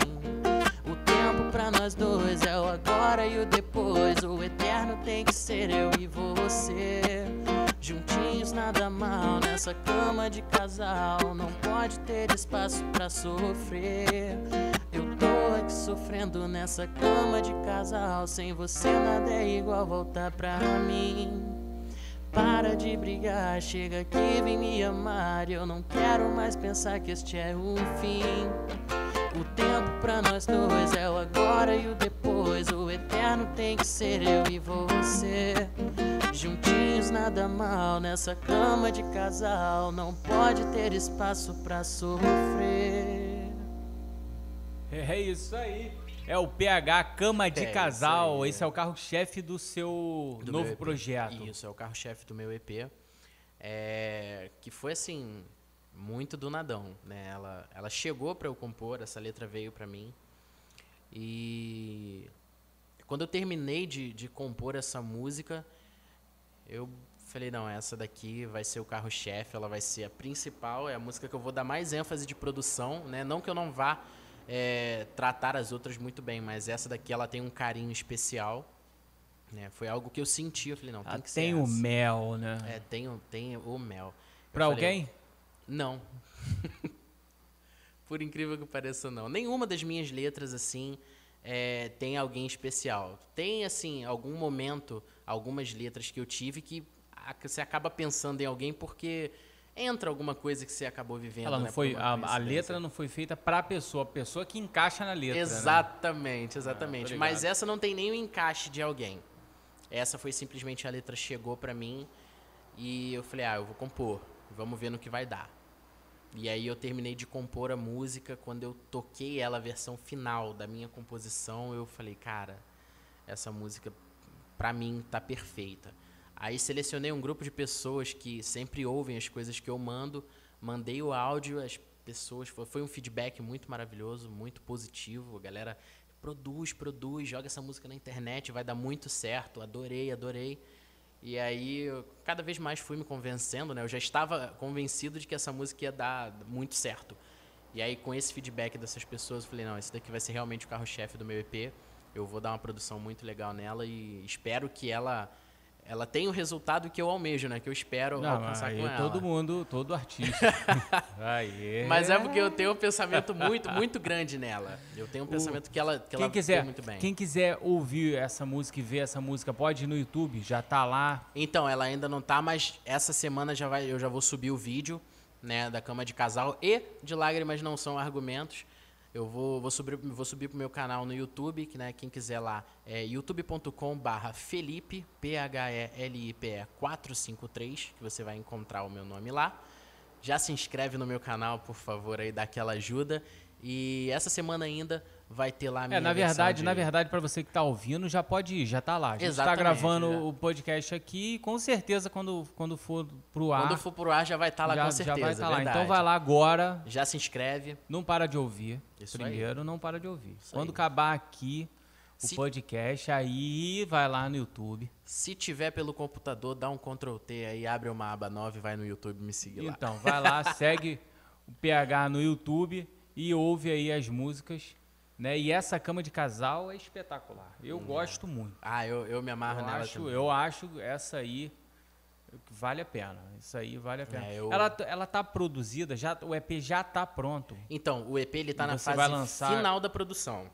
O tempo pra nós dois é o agora e o depois. O eterno tem que ser eu e você. Juntinhos nada mal nessa cama de casal. Não pode ter espaço pra sofrer. Eu tô aqui sofrendo nessa cama de casal. Sem você nada é igual voltar pra mim. Para de brigar, chega aqui, vem me amar. Eu não quero mais pensar que este é o fim. O tempo pra nós dois é o agora e o depois. O eterno tem que ser eu e você. Juntinhos nada mal nessa cama de casal. Não pode ter espaço pra sofrer. É isso aí. É o PH Cama de é, Casal. Aí, Esse é o carro-chefe do seu do novo projeto. Isso, é o carro-chefe do meu EP. É, que foi assim, muito do nadão. Né? Ela, ela chegou para eu compor, essa letra veio para mim. E quando eu terminei de, de compor essa música, eu falei, não, essa daqui vai ser o carro-chefe, ela vai ser a principal, é a música que eu vou dar mais ênfase de produção, né? Não que eu não vá é, tratar as outras muito bem, mas essa daqui ela tem um carinho especial. Né? Foi algo que eu senti, eu falei, não, tem ah, que tem o mel, né? É, tem, tem o mel. Pra alguém? Não. *laughs* Por incrível que pareça, não. Nenhuma das minhas letras, assim, é, tem alguém especial. Tem, assim, algum momento, algumas letras que eu tive que você acaba pensando em alguém porque entra alguma coisa que você acabou vivendo. Ela não né, foi a, a, letra não foi feita para a pessoa, a pessoa que encaixa na letra. Exatamente, né? exatamente. Ah, Mas essa não tem nem o encaixe de alguém. Essa foi simplesmente a letra chegou para mim e eu falei, ah, eu vou compor. Vamos ver no que vai dar. E aí eu terminei de compor a música. Quando eu toquei ela, a versão final da minha composição, eu falei, cara, essa música para mim tá perfeita. Aí selecionei um grupo de pessoas que sempre ouvem as coisas que eu mando, mandei o áudio, as pessoas foi um feedback muito maravilhoso, muito positivo. A galera produz, produz, joga essa música na internet, vai dar muito certo. Adorei, adorei. E aí, eu, cada vez mais fui me convencendo, né? Eu já estava convencido de que essa música ia dar muito certo. E aí, com esse feedback dessas pessoas, eu falei, não, esse daqui vai ser realmente o carro-chefe do meu EP. Eu vou dar uma produção muito legal nela e espero que ela ela tenha o resultado que eu almejo, né? Que eu espero Não, alcançar com ela. todo mundo, todo artista. *laughs* aí. Mas é porque eu tenho um pensamento muito, muito grande nela. Eu tenho um pensamento que ela, que Quem ela quiser, tem muito bem. quem quiser ouvir essa música e ver essa música, pode ir no YouTube, já tá lá. Então, ela ainda não tá, mas essa semana já vai, eu já vou subir o vídeo, né, da cama de casal e de lágrimas não são argumentos. Eu vou, vou subir, vou subir pro meu canal no YouTube, que né, quem quiser lá é youtube.com/barra Felipe P H E L I P E 453, que você vai encontrar o meu nome lá. Já se inscreve no meu canal, por favor, aí dá aquela ajuda. E essa semana ainda vai ter lá a minha É, na verdade, de- na verdade, para você que tá ouvindo, já pode ir, já tá lá. A gente tá Exatamente, gravando já. o podcast aqui e com certeza quando, quando for pro ar, Quando for pro ar já vai estar lá já, com já certeza. vai estar lá. Então vai lá agora, Já se inscreve. não para de ouvir. Isso aí. Primeiro, não para de ouvir. Isso Quando aí. acabar aqui o Se- podcast, aí vai lá no YouTube. Se tiver pelo computador, dá um Ctrl T aí, abre uma aba nova e vai no YouTube me seguir lá. Então, vai lá, *laughs* segue o PH no YouTube e ouve aí as músicas. Né? E essa cama de casal é espetacular. Eu gosto muito. Ah, eu, eu me amarro Eu nela acho, também. eu acho essa aí vale a pena. Isso aí vale a pena. É, eu- ela, ela tá produzida, já, o EP já tá pronto. Então, o EP ele tá E na fase lançar- final da produção.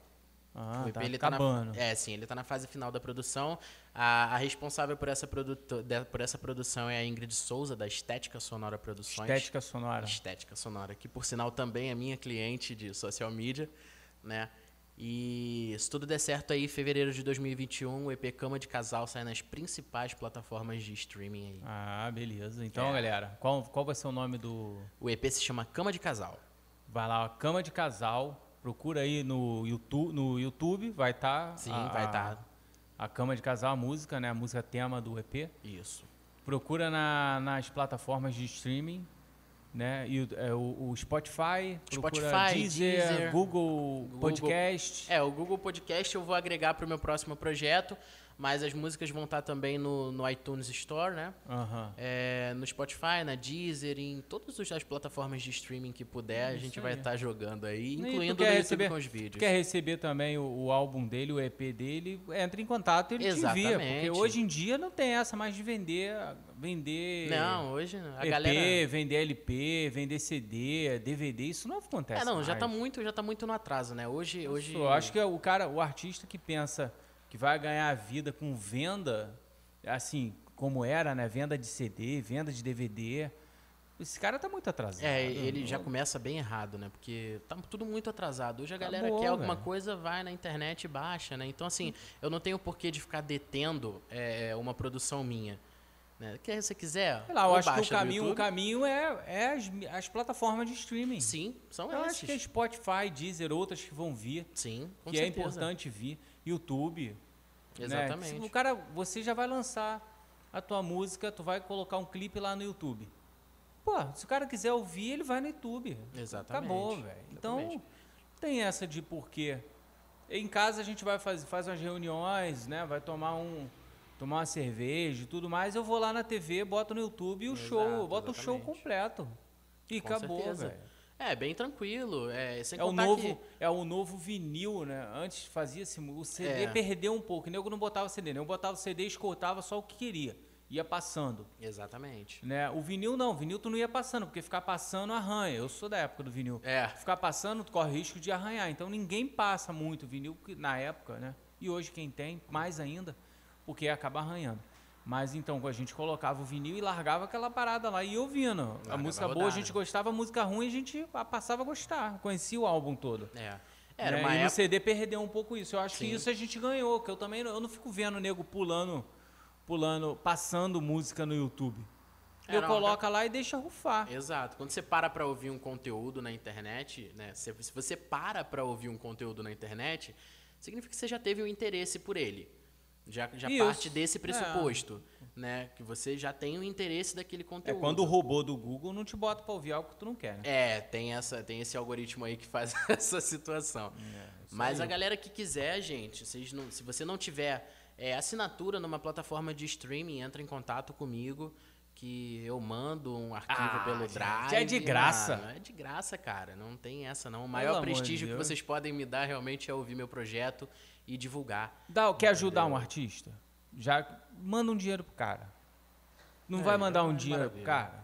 Ah, o EP tá ele tá na, acabando. É, sim, ele tá na fase final da produção. A, a responsável por essa, produto, de- por essa produção é a Ingrid Souza, da Estética Sonora Produções. Estética sonora. Estética Sonora, que por sinal também é minha cliente de social media, né? E se tudo der certo aí, fevereiro de 2021, o EP Cama de Casal sai nas principais plataformas de streaming aí. Ah, beleza. Então, É. galera, qual, qual vai ser o nome do. O EP se chama Cama de Casal. Vai lá, Cama de Casal. Procura aí no YouTube, no YouTube vai estar. Sim, vai tá. A Cama de Casal, a música, né? A música tema do EP. Isso. Procura na- nas plataformas de streaming, né? E o, é, o- o Spotify, Spotify, Deezer, Deezer, Google, Google- Podcast. É, o Google Podcast eu vou agregar para o meu próximo projeto, mas as músicas vão estar também no, no iTunes Store, né? Aham. É, no Spotify, na Deezer, em todas as plataformas de streaming que puder, a Isso gente vai aí. estar jogando aí, incluindo quer no receber- com os vídeos. quer receber também o, o álbum dele, o EP dele, entra em contato e ele te envia. Porque Exatamente. hoje em dia não tem essa mais de vender, vender Não, hoje não. a EP, galera... vender LP, vender CD, DVD, isso não acontece É, não, já mais. tá muito, já tá muito no atraso, né? Hoje, hoje Eu acho que é o cara, o artista que pensa que vai ganhar a vida com venda, assim, como era, né? Venda de CD, venda de DVD. Esse cara tá muito atrasado. É, ele já começa bem errado, né? Porque tá tudo muito atrasado. Hoje a galera Acabou, quer alguma velho. coisa, vai na internet e baixa, né? Então, assim, eu não tenho porquê de ficar detendo é, uma produção minha. Né? Que se você quiser. Sei lá, eu acho que o caminho, o caminho é, é as, as plataformas de streaming. Sim, são Eu esses. acho que é Spotify, Deezer, outras que vão vir, Sim, com que é certeza. importante vir. YouTube. né? Exatamente. Se O cara, você já vai lançar a tua música, tu vai colocar um clipe lá no YouTube. Pô, se o cara quiser ouvir, ele vai no YouTube. Exatamente. Acabou, velho. Então, Exatamente. tem essa de porquê. Em casa a gente vai fazer faz umas reuniões, né? Vai tomar um tomar uma cerveja e tudo mais. Eu vou lá na TV, boto no YouTube e o Exato, show, boto o show exatamente. completo. E Com acabou, velho. É, bem tranquilo. É, sem É o novo, que- é o novo vinil, né? Antes fazia-se o CD É. perdeu um pouco. O nego não botava CD, né? Eu botava o CD e escutava só o que queria. Ia passando, Exatamente. né? O vinil não, o vinil tu não ia passando, porque ficar passando arranha. Eu sou da época do vinil. É. Ficar passando, tu corre risco de arranhar. Então ninguém passa muito vinil na época, né? E hoje quem tem, mais ainda, porque acaba arranhando. Mas então a gente colocava o vinil e largava aquela parada lá e ia ouvindo. a Largava música boa a gente gostava, a música ruim a gente passava a gostar. Conhecia o álbum todo. É. Era né? e no época. CD perdeu um pouco isso. Eu acho que Sim. isso a gente ganhou, que eu também não- eu não fico vendo o nego pulando, pulando, passando música no YouTube. É, eu coloca lá e deixa rufar. Exato. Quando você para pra ouvir um conteúdo na internet, né? Se, se você para pra ouvir um conteúdo na internet, significa que você já teve um interesse por ele. Já, já Isso. parte desse pressuposto, né? Que você já tem um interesse daquele É conteúdo. quando o robô do Google não te bota pra ouvir algo que tu não quer, né? É, tem, essa, tem esse algoritmo aí que faz *laughs* essa situação. É, Mas aí. a galera que quiser, gente, vocês não- se você não tiver é, assinatura numa plataforma de streaming, entra em contato comigo que eu mando um arquivo Ah, pelo gente, Drive. é de graça. mano, é de graça, cara. Não tem essa, não. O Pelo maior de prestígio que vocês podem me dar realmente é ouvir meu projeto e divulgar. Dá, quer ajudar um artista? Já manda um dinheiro pro cara. Não É, vai mandar um é dinheiro pro maravilha. cara?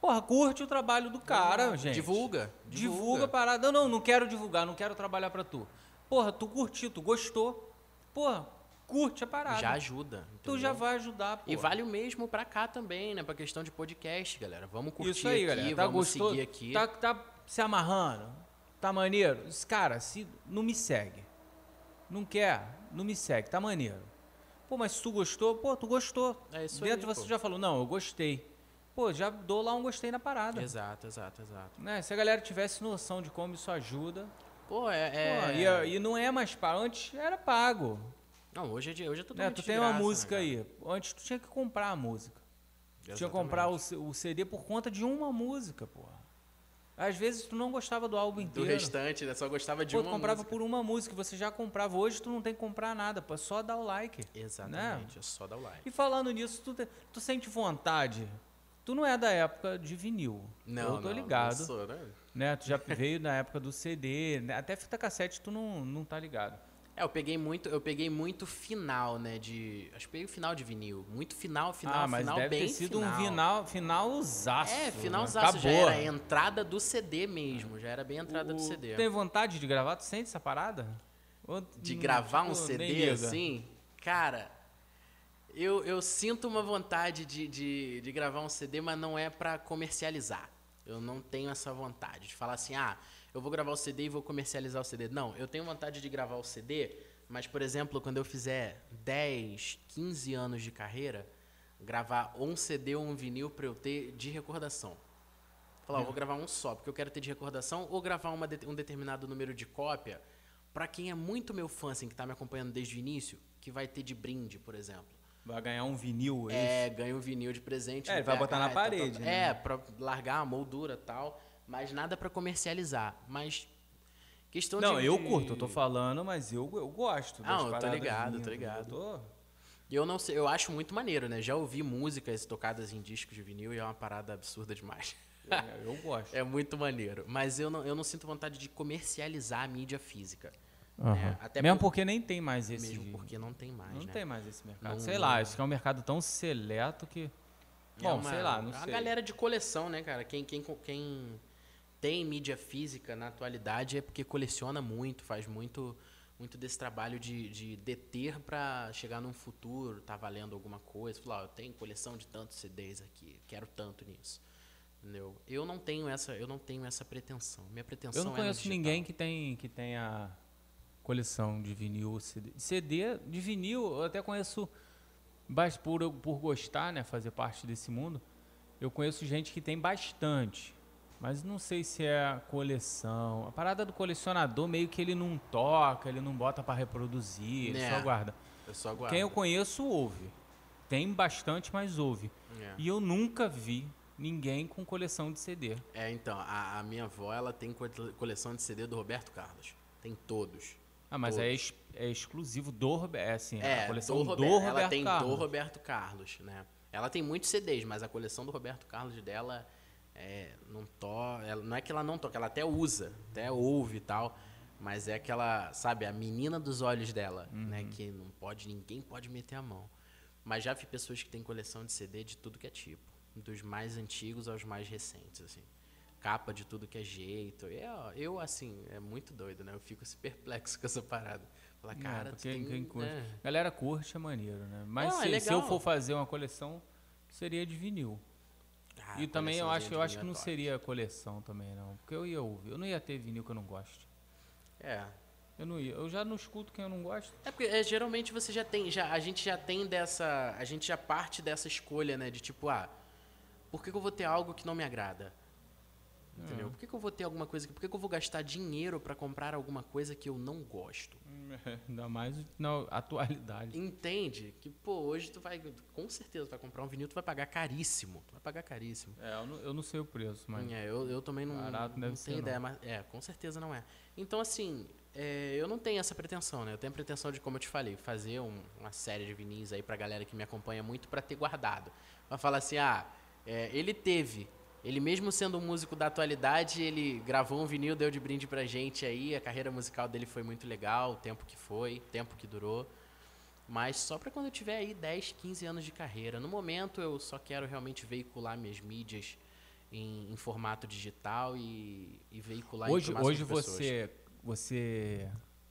Porra, curte o trabalho do cara, gente. Divulga. Divulga a parada. Não, não, não quero divulgar, não quero trabalhar pra tu. Porra, tu curtiu, tu gostou. Porra, curte a parada. Já ajuda. tu entendeu? já vai ajudar, pô. E vale o mesmo pra cá também, né? Pra questão de podcast, galera. Vamos curtir Isso aí, aqui, galera. Tá vamos gostoso? seguir aqui. Tá, tá se amarrando? Tá maneiro? Cara, se não me segue. Não quer? Não me segue. Tá maneiro. Pô, mas se tu gostou, pô, tu gostou. É isso Dentro aí, você pô. já falou, não, eu gostei. Pô, já dou lá um gostei na parada. Exato, exato, exato. Né? Se a galera tivesse noção de como isso ajuda. Pô, é. Pô, é- e, e não é mais pago. Antes era pago. Não, hoje é, de- hoje é Né? totalmente Tu tem uma graça, música né, aí. Antes tu tinha que comprar a música. Tu tinha que comprar o, o CD por conta de uma música, porra. Às vezes tu não gostava do álbum Do inteiro. restante, né? Só gostava de Pô, tu uma comprava música. por uma música, você já comprava. Hoje tu não tem que comprar nada, pô, é só dar o like. Exatamente, é só dar o like. E falando nisso, tu, te- tu sente vontade. Tu não é da época de vinil. Não, eu tô não, ligado. Não sou, né? Né? Tu já veio na época do CD, né? até fita cassete tu não, não tá ligado. É, eu peguei muito, eu peguei muito final, né, de, acho que peguei o final de vinil, muito final, final, ah, mas final deve bem ter sido final. um final, finalzaço. É, né? finalzaço, já Acabou. era a entrada do CD mesmo, já era bem a entrada do O- CD. Tu tem vontade de gravar? Tu sente essa parada? Ou De não, gravar um CD assim, cara, eu, eu sinto uma vontade de, de, de gravar um CD, mas não é pra comercializar. Eu não tenho essa vontade de falar assim, ah, eu vou gravar o CD e vou comercializar o CD. Não, eu tenho vontade de gravar o CD, mas, por exemplo, quando eu fizer 10, 15 anos de carreira, gravar um CD ou um vinil pra eu ter de recordação. Falar, ó, vou gravar um só, porque eu quero ter de recordação, ou gravar uma um determinado número de cópia, pra quem é muito meu fã, assim, que tá me acompanhando desde o início, que vai ter de brinde, por exemplo. Vai ganhar um vinil, é É, ganha um vinil de presente. É, vai botar na e tal, parede, tal. né? É, pra largar a moldura e tal, mas nada pra comercializar. Mas questão Não, de... eu de- curto, eu tô falando, mas eu, eu gosto. Das eu tô ligado, tô ligado. Eu tô- Eu não sei, eu acho muito maneiro, né? Já ouvi músicas tocadas em discos de vinil e é uma parada absurda demais. eu, eu *laughs* gosto. É muito maneiro. Mas eu não, eu não sinto vontade de comercializar a mídia física. Aham. né? Até Mesmo por- porque nem tem mais esse. Mesmo porque não tem mais, não né? tem mais esse mercado. Não- sei lá, acho que é um mercado tão seleto que. É Bom, uma- sei lá, não A sei. galera de coleção, né, cara? Quem, quem, quem tem mídia física na atualidade é porque coleciona muito, faz muito, muito desse trabalho de, de deter pra chegar num futuro, tá valendo alguma coisa. Falar, ó, eu tenho coleção de tantos CDs aqui, quero tanto nisso. Entendeu? Eu não tenho essa, eu não tenho essa pretensão. Minha pretensão Eu não é conheço ninguém que tem que tenha coleção de vinil, CD. CD de vinil, eu até conheço, mas por, por gostar, né, fazer parte desse mundo, eu conheço gente que tem bastante. Mas não sei se é coleção. A parada do colecionador meio que ele não toca, ele não bota pra reproduzir, ele É. só guarda. Eu só guardo. Quem eu conheço ouve. Tem bastante, mas ouve. É. E eu nunca vi ninguém com coleção de CD. É, então, a, a minha avó, ela tem co- coleção de CD do Roberto Carlos. Tem todos. Ah, mas é, ex- é exclusivo do Roberto. É assim, É, a coleção do do, Roberto, Roberto ela tem Carlos. do Roberto Carlos, né? Ela tem muitos CDs, mas a coleção do Roberto Carlos dela é, não to, ela, não é que ela não toca, ela até usa, até ouve e tal, mas é aquela, sabe, a menina dos olhos dela, né? Uhum. Que não pode, ninguém pode meter a mão. Mas já vi pessoas que têm coleção de CD de tudo que é tipo, dos mais antigos aos mais recentes, assim. Capa de tudo que é jeito. Eu, eu assim, é muito doido, né? Eu fico perplexo *laughs* com essa parada. Falar, Não, cara, porque tem, quem curte. né? Galera curte é maneiro, né? Mas Não, é se, se eu for fazer uma coleção, seria de vinil. Ah, e também eu acho, eu acho que não é seria coleção também, não. Porque eu ia ouvir. Eu não ia ter vinil que eu não gosto. É. Eu não ia. Eu já não escuto quem eu não gosto. É porque é, geralmente você já tem, já, a gente já tem dessa, a gente já parte dessa escolha, né, de tipo, ah, por que, que eu vou ter algo que não me agrada? Entendeu? Por que, que eu vou ter alguma coisa, que- por que, que eu vou gastar dinheiro pra comprar alguma coisa que eu não gosto? Ainda mais na atualidade. Entende? Que, pô, hoje tu vai, com certeza, tu vai comprar um vinil, tu vai pagar caríssimo. Tu vai pagar caríssimo. É, eu não, eu não sei o preço, mas. É, eu, eu também não, Barato não deve ser, tenho ideia, não. mas é, com certeza não é. Então, assim, é, eu não tenho essa pretensão, né? Eu tenho a pretensão de, como eu te falei, fazer um- uma série de vinis aí pra galera que me acompanha muito pra ter guardado. Pra falar assim, ah, é, ele teve, Ele mesmo sendo um músico da atualidade, ele gravou um vinil, deu de brinde pra gente aí. A carreira musical dele foi muito legal, o tempo que foi, o tempo que durou. Mas só para quando eu tiver aí 10, 15 anos de carreira. No momento eu só quero realmente veicular minhas mídias em, em formato digital e, e veicular hoje hoje você você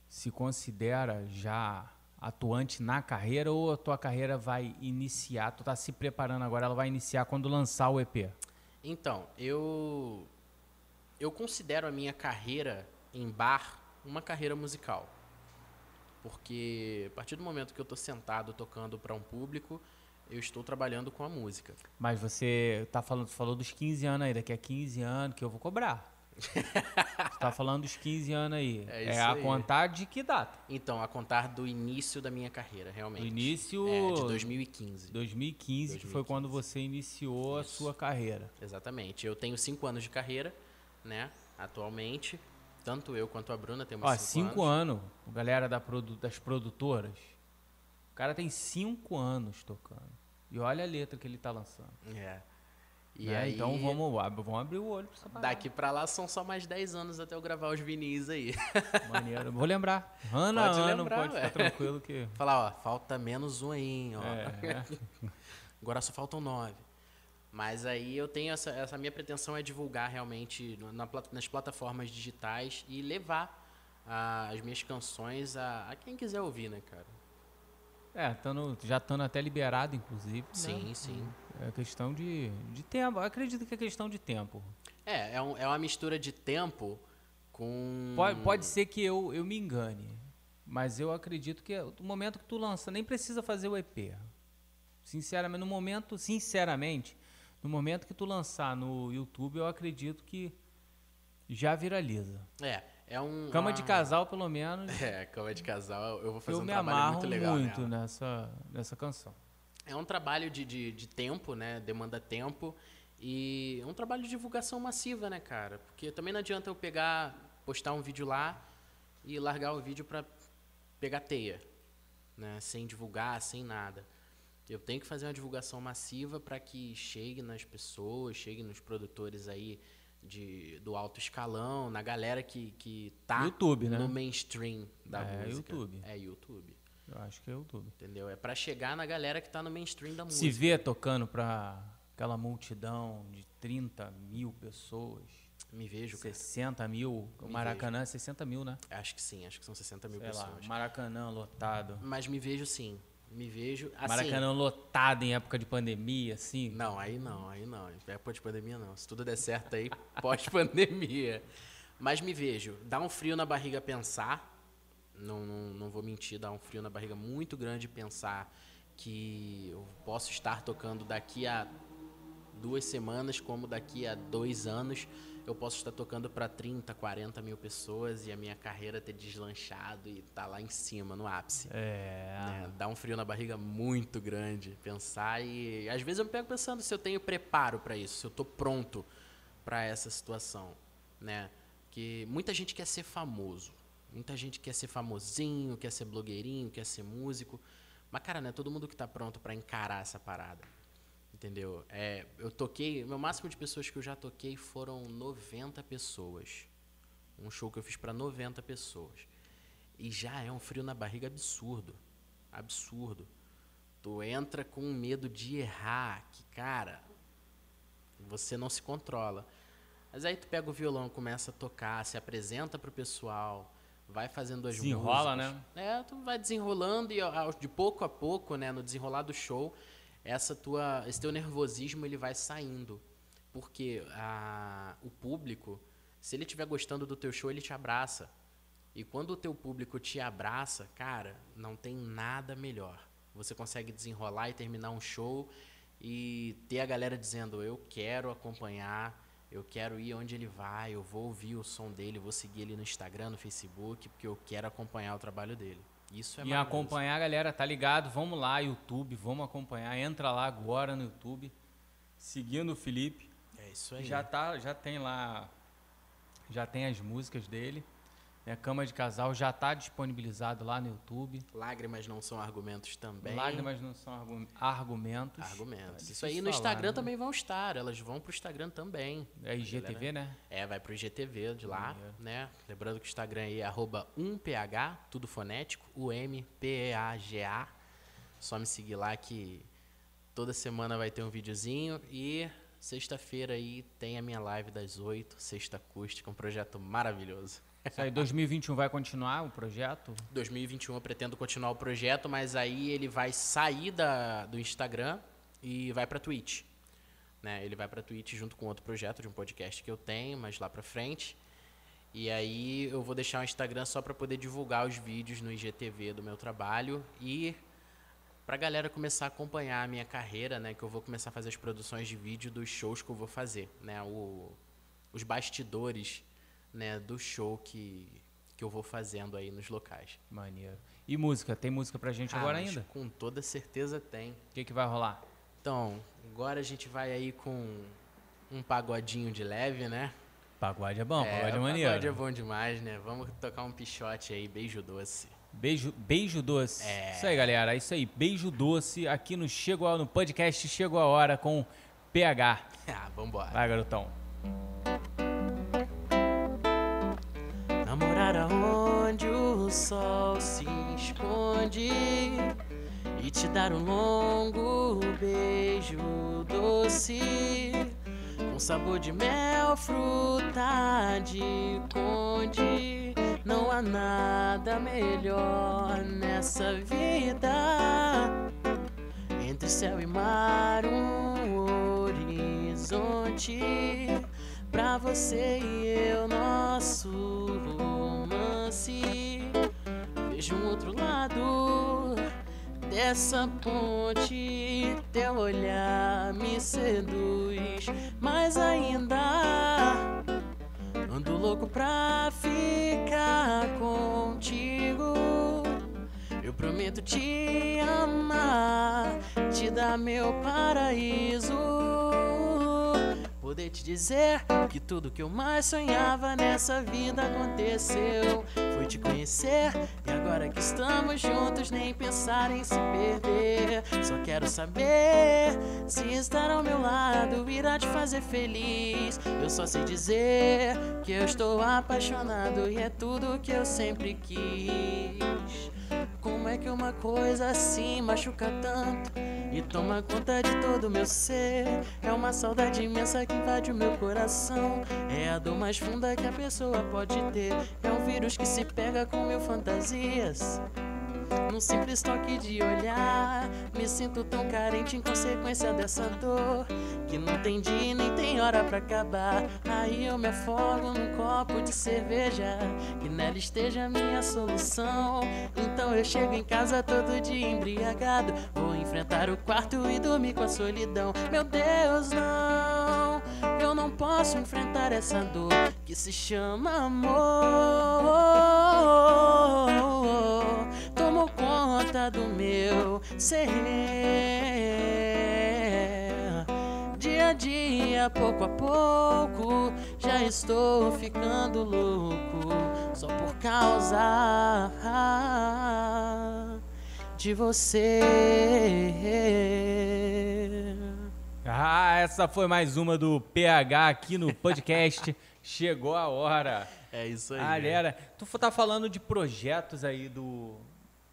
se considera já atuante na carreira ou a tua carreira vai iniciar tu tá se preparando agora ela vai iniciar quando lançar o EP então eu eu considero a minha carreira em bar uma carreira musical porque a partir do momento que eu estou sentado tocando para um público eu estou trabalhando com a música. Mas você tá falando, falou dos 15 anos aí, daqui a 15 anos que eu vou cobrar. Você tá falando dos 15 anos aí. É, é a aí. contar de que data? Então, a contar do início da minha carreira, realmente. Do início é, de 2015. 2015. 2015, que foi quando você iniciou Isso. a sua carreira. Exatamente. Eu tenho 5 anos de carreira, né, atualmente. Tanto eu quanto a Bruna temos 5 cinco, cinco anos. anos. Galera da produ das produtoras. O cara tem 5 anos tocando. E olha a letra que ele tá lançando. É. E né? aí, então vamos, vamos abrir o olho pra essa parada. Daqui pra lá são só mais 10 anos até eu gravar os vinis aí. *laughs* Maneiro. Vou lembrar. Ano pode ano, lembrar, pode ficar tranquilo que. *laughs* Falar, ó, falta menos um aí, ó. *laughs* É. Agora só faltam nove. Mas aí eu tenho essa, essa minha pretensão é divulgar realmente na, nas plataformas digitais e levar a, as minhas canções a, a quem quiser ouvir, né, cara? É, tando, já estando até liberado, inclusive. Sim, né? sim. É questão de, de tempo. Eu acredito que é questão de tempo. É, é, um, é uma mistura de tempo com. Pode, pode ser que eu, eu me engane. Mas eu acredito que no momento que tu lança, nem precisa fazer o EP. Sinceramente, no momento, sinceramente, no momento que tu lançar no YouTube, eu acredito que já viraliza. É, é um, cama uma... de casal, pelo menos. *laughs* É, cama de casal, eu vou fazer eu um trabalho muito legal. Eu me amarro muito nessa, nessa canção. É um trabalho de, de, de, tempo, né? Demanda tempo. E é um trabalho de divulgação massiva, né, cara? Porque também não adianta eu pegar, postar um vídeo lá e largar o vídeo para pegar teia, né? Sem divulgar, sem nada. Eu tenho que fazer uma divulgação massiva para que chegue nas pessoas, chegue nos produtores aí de, do alto escalão, na galera que, que tá YouTube, né? no mainstream da é música. YouTube. É YouTube. Eu acho que é YouTube. Entendeu? É para chegar na galera que tá no mainstream da música. Se vê tocando pra aquela multidão de 30 mil pessoas. Me vejo, 60 cara. mil. O Maracanã vejo. é 60 mil, né? Acho que sim, acho que são 60 mil Sei pessoas. Lá, Maracanã lotado. Mas me vejo sim. Me vejo. Assim, Maracanã lotado em época de pandemia, assim? Não, aí não, aí não. Em época de pandemia não. Se tudo der certo aí, *laughs* pós-pandemia. Mas me vejo. Dá um frio na barriga pensar. Não, não, não vou mentir, dá um frio na barriga muito grande pensar que eu posso estar tocando daqui a duas semanas, como daqui a dois anos eu posso estar tocando para 30, 40 mil pessoas e a minha carreira ter deslanchado e tá lá em cima, no ápice. É. Né? Dá um frio na barriga muito grande pensar e às vezes eu me pego pensando se eu tenho preparo para isso, se eu tô pronto para essa situação, né? Que muita gente quer ser famoso, muita gente quer ser famosinho, quer ser blogueirinho, quer ser músico, mas cara, não é todo mundo que tá pronto para encarar essa parada. Entendeu? É, eu toquei, meu máximo de pessoas que eu já toquei foram 90 pessoas. Um show que eu fiz para 90 pessoas. E já é um frio na barriga absurdo. Absurdo. Tu entra com medo de errar, que cara, você não se controla. Mas aí tu pega o violão, começa a tocar, se apresenta pro pessoal, vai fazendo as Desenrola, músicas. né? É, tu vai desenrolando e de pouco a pouco, né, no desenrolar do show, essa tua, esse teu nervosismo ele vai saindo. Porque a, o público, se ele estiver gostando do teu show, ele te abraça. E quando o teu público te abraça, cara, não tem nada melhor. Você consegue desenrolar e terminar um show e ter a galera dizendo: Eu quero acompanhar, eu quero ir onde ele vai, eu vou ouvir o som dele, vou seguir ele no Instagram, no Facebook, porque eu quero acompanhar o trabalho dele. Isso é E acompanhar a galera, tá ligado? Vamos lá, YouTube, vamos acompanhar. Entra lá agora no YouTube, seguindo o Felipe. É isso aí. Já, tá, já tem lá, já tem as músicas dele. Né? Cama de Casal já está disponibilizado lá no YouTube. Lágrimas não são argumentos também. Lágrimas não são argu argumentos. Argumentos. Isso aí no falar, Instagram né? também vão estar. Elas vão pro Instagram também. É IGTV, né? É, vai pro IGTV de lá, né? Lembrando que o Instagram aí é arroba 1PH, tudo fonético, U-M-P-E-A-G-A. Só me seguir lá que toda semana vai ter um videozinho e sexta-feira aí tem a minha live das 8, sexta acústica, um projeto maravilhoso. Isso aí, 2021 vai continuar o projeto? 2021 eu pretendo continuar o projeto, mas aí ele vai sair da, do Instagram e vai para Twitch. Né? Ele vai para Twitch junto com outro projeto de um podcast que eu tenho, mas lá para frente. E aí eu vou deixar o Instagram só para poder divulgar os vídeos no IGTV do meu trabalho e para a galera começar a acompanhar a minha carreira, né, que eu vou começar a fazer as produções de vídeo dos shows que eu vou fazer, né, o, os bastidores né, do show que, que eu vou fazendo aí nos locais. Maneiro. E música? Tem música pra gente ah, agora ainda? Com toda certeza tem. O que, que vai rolar? Então, agora a gente vai aí com um pagodinho de leve, né? Pagode é bom, é, pagode é maneiro. Pagode é bom demais, né? Vamos tocar um pichote aí, beijo doce. Beijo, beijo doce. É. Isso aí, galera. É isso aí. Beijo doce aqui no Chegou no podcast Chegou a Hora com PH. *laughs* ah, vambora. Vai, garotão. E te dar um longo beijo doce com sabor de mel, fruta de conde. Não há nada melhor nessa vida. Entre céu e mar, um horizonte pra você e eu, nosso romance. Vejo um outro lado dessa ponte, teu olhar me seduz, mas ainda ando louco pra ficar contigo. Eu prometo te amar, te dar meu paraíso poder te dizer que tudo que eu mais sonhava nessa vida aconteceu. Foi te conhecer e agora que estamos juntos, nem pensar em se perder. Só quero saber se estar ao meu lado irá te fazer feliz. Eu só sei dizer que eu estou apaixonado e é tudo que eu sempre quis. Como é que uma coisa assim machuca tanto e toma conta de todo o meu ser? É uma saudade imensa que invade o meu coração. É a dor mais funda que a pessoa pode ter. É um vírus que se pega com mil fantasias. Num simples toque de olhar, me sinto tão carente em consequência dessa dor. Que não tem dia nem tem hora para acabar. Aí eu me afogo num copo de cerveja. Que nela esteja a minha solução. Então eu chego em casa todo dia embriagado. Vou enfrentar o quarto e dormir com a solidão. Meu Deus, não. Eu não posso enfrentar essa dor que se chama amor do meu ser. Dia a dia, pouco a pouco, já estou ficando louco só por causa de você. Ah, essa foi mais uma do PH aqui no podcast. *laughs* Chegou a hora. É isso aí. Galera, tu tá falando de projetos aí do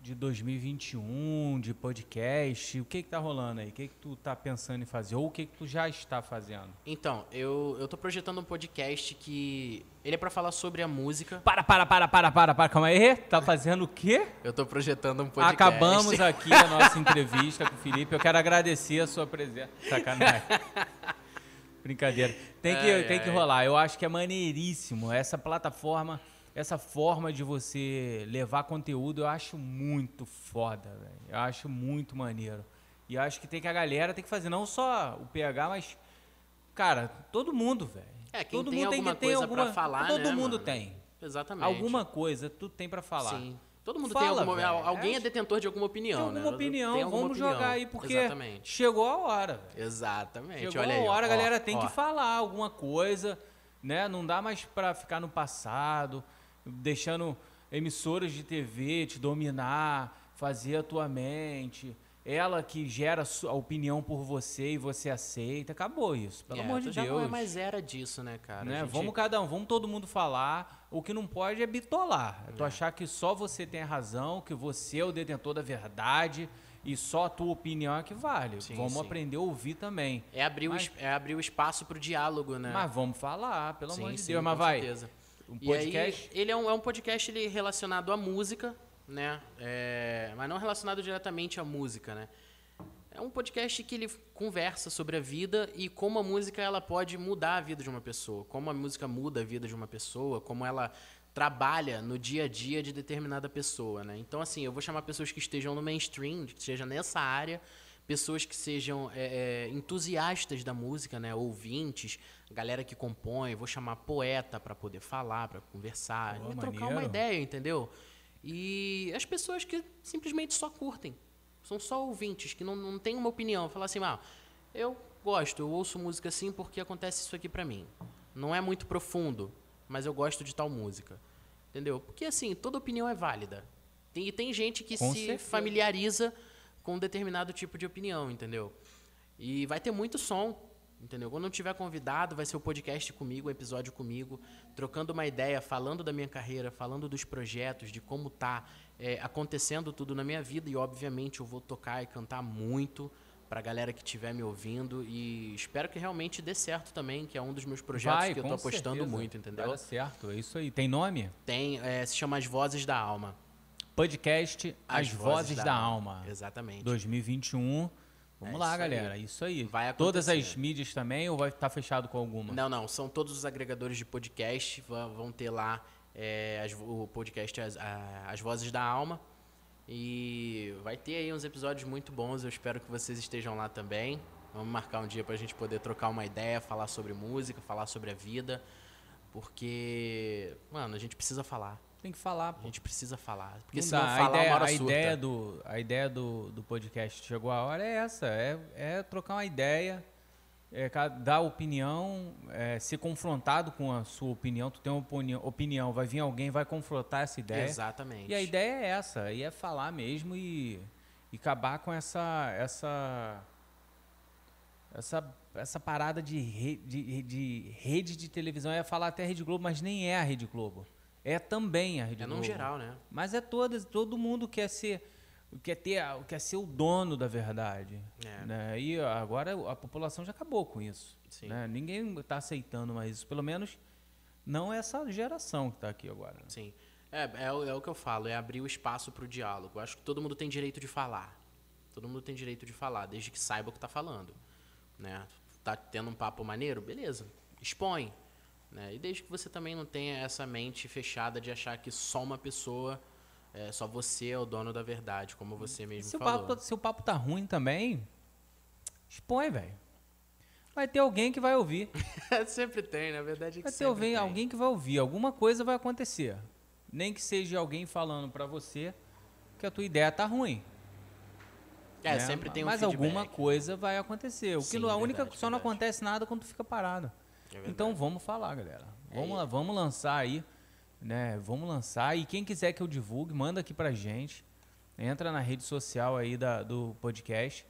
de 2021, de podcast, o que que tá rolando aí? O que que tu tá pensando em fazer? Ou o que que tu já está fazendo? Então, eu, eu tô projetando um podcast que... Ele é para falar sobre a música. Para, para, para, para, para, para, calma aí. Tá fazendo o quê? Eu tô projetando um podcast. Acabamos *laughs* aqui a nossa entrevista com o Felipe. Eu quero agradecer a sua presença. Sacanagem. Brincadeira. Tem que, ai, tem ai. que rolar. Eu acho que é maneiríssimo. Essa plataforma essa forma de você levar conteúdo eu acho muito foda, velho. Eu acho muito maneiro. E acho que tem que a galera tem que fazer não só o PH, mas cara, todo mundo, velho. É, quem todo tem mundo tem que ter alguma pra falar, Todo né, mundo mano? tem. Exatamente. Alguma coisa tu tem para falar. Sim. Todo mundo Fala, tem alguma velho. alguém é detentor de alguma opinião, tem alguma né? opinião, Tem alguma vamos opinião. jogar aí porque Exatamente. chegou a hora. velho. Exatamente. Chegou Olha a aí, hora, ó, a galera ó, tem ó. que falar alguma coisa, né? Não dá mais para ficar no passado. Deixando emissoras de TV te dominar, fazer a tua mente. Ela que gera a opinião por você e você aceita. Acabou isso, pelo É, amor de já Deus. não é mais era disso, né, cara? Né? Gente- Vamos cada um, vamos todo mundo falar. O que não pode é bitolar. É tu achar que só você tem a razão, que você é o detentor da verdade e só a tua opinião é que vale. Sim, vamos sim. aprender a ouvir também. É abrir, Mas- o, é abrir o espaço pro diálogo, né? Mas vamos falar, pelo amor Sim, de sim, Deus. Mas vai. certeza. Um E aí, podcast. ele é um, é um podcast ele, relacionado à música, né? É, mas não relacionado diretamente à música, né? É um podcast que ele conversa sobre a vida e como a música ela pode mudar a vida de uma pessoa, como a música muda a vida de uma pessoa, como ela trabalha no dia a dia de determinada pessoa, né? Então, assim, eu vou chamar pessoas que estejam no mainstream, que estejam nessa área, pessoas que sejam é, é, entusiastas da música, né? Ouvintes, galera que compõe, vou chamar poeta para poder falar, para conversar, e trocar uma maneiro. ideia, entendeu? E as pessoas que simplesmente só curtem, são só ouvintes, que não, não têm uma opinião, falar assim, ah, eu gosto, eu ouço música assim porque acontece isso aqui pra mim. Não é muito profundo, mas eu gosto de tal música. Entendeu? Porque assim, toda opinião é válida. Tem- E tem gente que Com se certeza. familiariza com um determinado tipo de opinião, entendeu? E vai ter muito som, entendeu? Quando não tiver convidado, vai ser o podcast comigo, o episódio comigo, trocando uma ideia, falando da minha carreira, falando dos projetos, de como tá é, acontecendo tudo na minha vida. E obviamente eu vou tocar e cantar muito pra galera que estiver me ouvindo. E espero que realmente dê certo também, que é um dos meus projetos Vai, que eu tô apostando certeza. muito, entendeu? Vai dar certo, é isso aí. Tem nome? Tem, é, se chama As Vozes da Alma. Podcast As, Vozes, da, Alma. Exatamente. 2021. Vamos É lá, isso aí. galera. Isso aí. Vai Todas as acontecer. mídias também ou vai estar fechado com alguma? Não, não, são todos os agregadores de podcast, vão ter lá é, as- o podcast as, a- as Vozes da Alma. E vai ter aí uns episódios muito bons, eu espero que vocês estejam lá também. Vamos marcar um dia pra gente poder trocar uma ideia, falar sobre música, falar sobre a vida. Porque, mano, a gente precisa falar. Tem que falar, A pô. gente precisa falar. Porque Não se não falar, a ideia, uma a surta. ideia do a ideia do, do podcast chegou a hora é essa é, é trocar uma ideia é, dar opinião é, ser confrontado com a sua opinião tu tem uma opinião, opinião vai vir alguém vai confrontar essa ideia Exatamente. e a ideia é essa e é falar mesmo e, e acabar com essa essa essa essa parada de, re, de, de rede de televisão eu ia falar até Rede Globo mas nem é a Rede Globo é também a Rede É Globo num geral, né? mas é todas, todo mundo quer ser, quer ter, quer ser o dono da verdade. É. Né? E agora a população já acabou com isso. Sim. né? Ninguém está aceitando mais isso. Pelo menos não essa geração que está aqui agora. né? Sim. É, é, o- é o que eu falo, é abrir o espaço para o diálogo. Eu acho que todo mundo tem direito de falar. Todo mundo tem direito de falar, desde que saiba o que está falando. Né? Tá tendo um papo maneiro? Beleza, expõe. Né? E desde que você também não tenha essa mente fechada de achar que só uma pessoa, é, só você é o dono da verdade, como você mesmo Se o, falou. papo, se o papo tá ruim também, expõe, velho. Vai ter alguém que vai ouvir. *laughs* sempre tem, na verdade é que Vai ter alguém, tem. alguém que vai ouvir. Alguma coisa vai acontecer. Nem que seja alguém falando pra você que a tua ideia tá ruim. É, né? sempre tem um Mas feedback. alguma coisa vai acontecer. O que Sim, não- a única verdade, só não verdade. acontece nada quando tu fica parado. É então vamos falar, galera. É Vamos lá, vamos lançar aí, né? Vamos lançar e quem quiser que eu divulgue, manda aqui pra gente. Entra na rede social aí da, do podcast.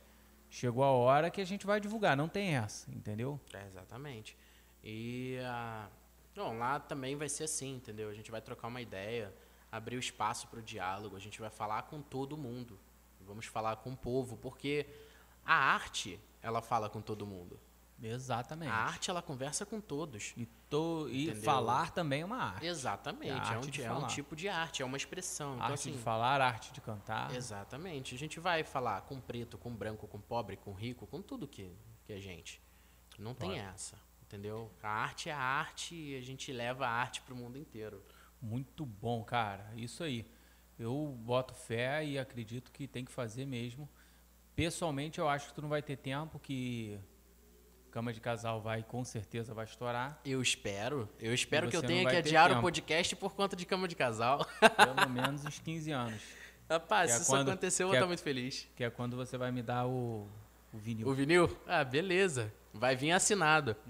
Chegou a hora que a gente vai divulgar, não tem essa, entendeu? É, exatamente. E ah, bom, lá também vai ser assim, entendeu? A gente vai trocar uma ideia, abrir o espaço para o diálogo, a gente vai falar com todo mundo. Vamos falar com o povo, porque a arte, ela fala com todo mundo. Exatamente. A arte, ela conversa com todos. E, tô, e falar também é uma arte. Exatamente. É a É, arte um, é um tipo de arte, é uma expressão. Então, arte assim, de falar, arte de cantar. Exatamente. A gente vai falar com preto, com branco, com pobre, com rico, com tudo que, que a gente. Não tem essa, entendeu? A arte é a arte e a gente leva a arte pro mundo inteiro. Muito bom, cara. Isso aí. Eu boto fé e acredito que tem que fazer mesmo. Pessoalmente, eu acho que tu não vai ter tempo, que cama de casal vai, com certeza, vai estourar. Eu espero. Eu espero que eu tenha que adiar o podcast por conta de cama de casal. *laughs* Pelo menos uns 15 anos. Rapaz, Que é se isso quando- acontecer, eu é- estar muito feliz. Que é quando você vai me dar o, o vinil. O vinil? Ah, beleza. Vai vir assinado. *laughs*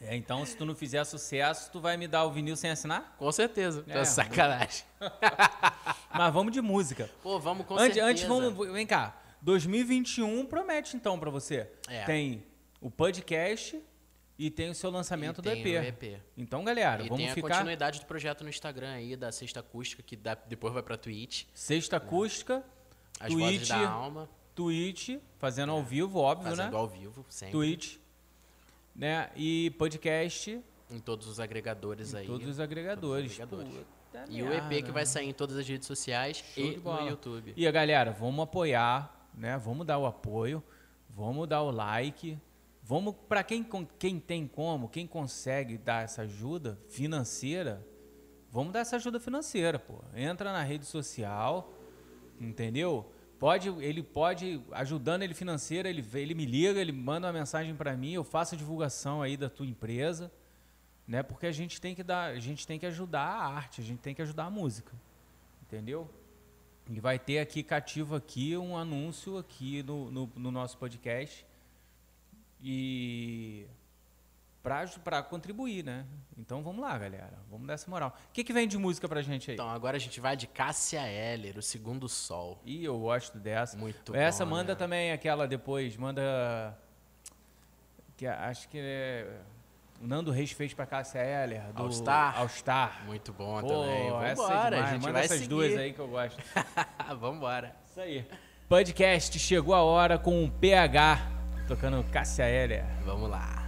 É, então, se tu não fizer sucesso, tu vai me dar o vinil sem assinar? Com certeza. É, É, sacanagem. *laughs* Mas vamos de música. Pô, vamos com antes, certeza. antes, vamos. Vem cá. 2021 promete então pra você. É. Tem o podcast e tem o seu lançamento E do EP. o EP. Então, galera, E vamos tem a ficar. continuidade do projeto no Instagram aí, da Sexta Acústica, que dá- depois vai pra Twitch. Sexta acústica, As Twitch, vozes da alma, Twitch, fazendo ao vivo, óbvio, fazendo né? ao vivo, sempre. Twitch, né? E podcast Em todos os agregadores aí. todos os agregadores. Todos os agregadores. Puta E o merda. EP que vai sair em todas as redes sociais Show e no YouTube. E a galera, vamos apoiar, né? Vamos dar o apoio, vamos dar o like, vamos para quem quem tem como, quem consegue dar essa ajuda financeira, vamos dar essa ajuda financeira, pô. Entra na rede social, entendeu? Pode, ele pode ajudando ele financeiro, ele ele me liga, ele manda uma mensagem para mim, eu faço a divulgação aí da tua empresa, né? Porque a gente tem que dar, a gente tem que ajudar a arte, a gente tem que ajudar a música. Entendeu? E vai ter aqui cativo aqui um anúncio aqui no, no, no nosso podcast. E para contribuir, né? Então vamos lá, galera. Vamos dar essa moral. O que, que vem de música pra gente aí? Então agora a gente vai de Cássia Eller, o segundo sol. Ih, eu gosto dessa. Muito Essa bom, manda né? também aquela depois, manda. Que acho que é. Nando Reis fez pra Cássia Eller. Do All Star? All Star. Muito bom Pô, também. essa Vambora, é demais. a gente Manda vai essas seguir. duas aí que eu gosto. *laughs* Vambora. Isso aí. Podcast chegou a hora com o PH tocando Cássia Heller. Vamos lá.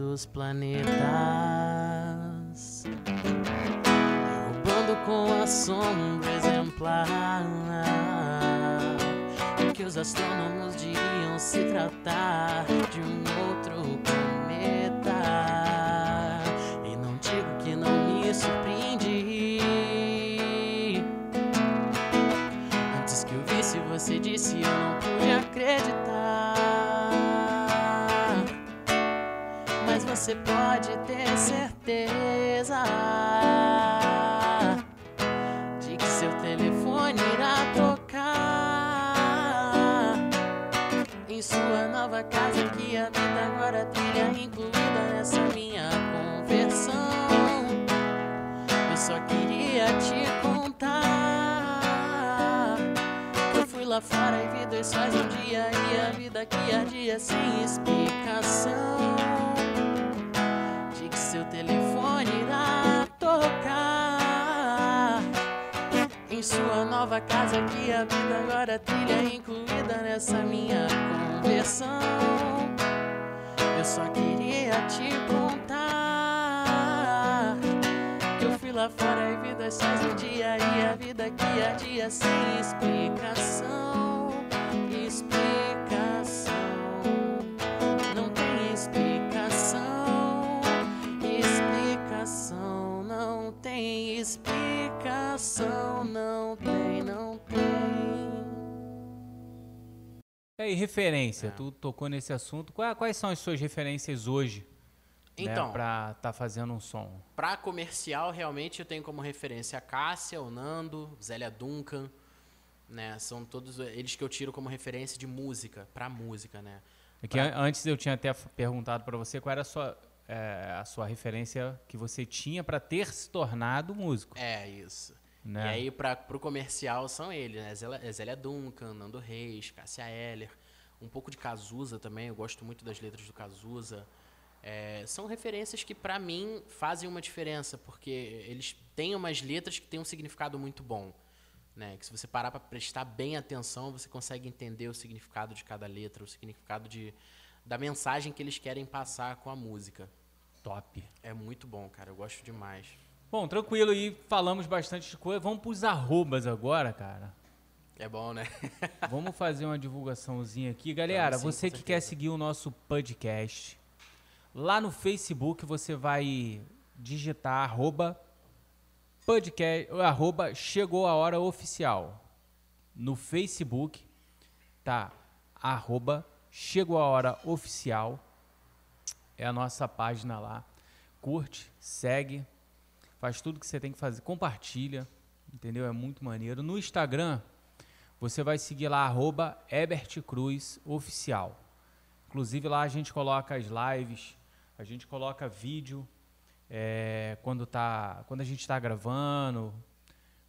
dos planetas, derrubando com a sombra exemplar que os astrônomos diriam se tratar de um você pode ter certeza de que seu telefone irá tocar em sua nova casa que habita agora a trilha incluída nessa minha conversão. Eu só queria te contar que eu fui lá fora e vi dois sóis um dia e a vida que ardia sem explicação seu telefone irá tocar em sua nova casa que a vida agora trilha incluída nessa minha conversão. Eu só queria te contar que eu fui lá fora e vi só no dia e a vida que ardia sem explicação. E aí, referência, tu tocou nesse assunto. Qua- Quais são as suas referências hoje? Então, né, pra tá fazendo um som. Pra comercial, realmente eu tenho como referência a Cássia, o Nando, Zélia Duncan, né? São todos eles que eu tiro como referência de música, pra música, né? É que an- antes eu tinha até perguntado pra você qual era a sua, é, a sua referência que você tinha pra ter se tornado músico. É, isso. Né? E aí, pra, pro comercial, são eles, né? Zélia, Zélia Duncan, Nando Reis, Cássia Eller, um pouco de Cazuza também, eu gosto muito das letras do Cazuza. É, são referências que, pra mim, fazem uma diferença, porque eles têm umas letras que têm um significado muito bom. Né? Que se você parar pra prestar bem atenção, você consegue entender o significado de cada letra, o significado de, da mensagem que eles querem passar com a música. Top. É muito bom, cara, eu gosto demais. Bom, tranquilo aí, falamos bastante de coisa. Vamos pros arrobas agora, cara. É bom, né? *laughs* Vamos fazer uma divulgaçãozinha aqui. Galera, Vamos sim, você que quer seguir o nosso podcast, lá no Facebook você vai digitar arroba podcast, arroba chegou a hora oficial. No Facebook tá arroba chegou a hora oficial. É a nossa página lá. Curte, segue, faz tudo que você tem que fazer, compartilha, entendeu? É muito maneiro. No Instagram, você vai seguir lá, arroba. Inclusive lá a gente coloca as lives, a gente coloca vídeo é, quando, tá, quando a gente está gravando,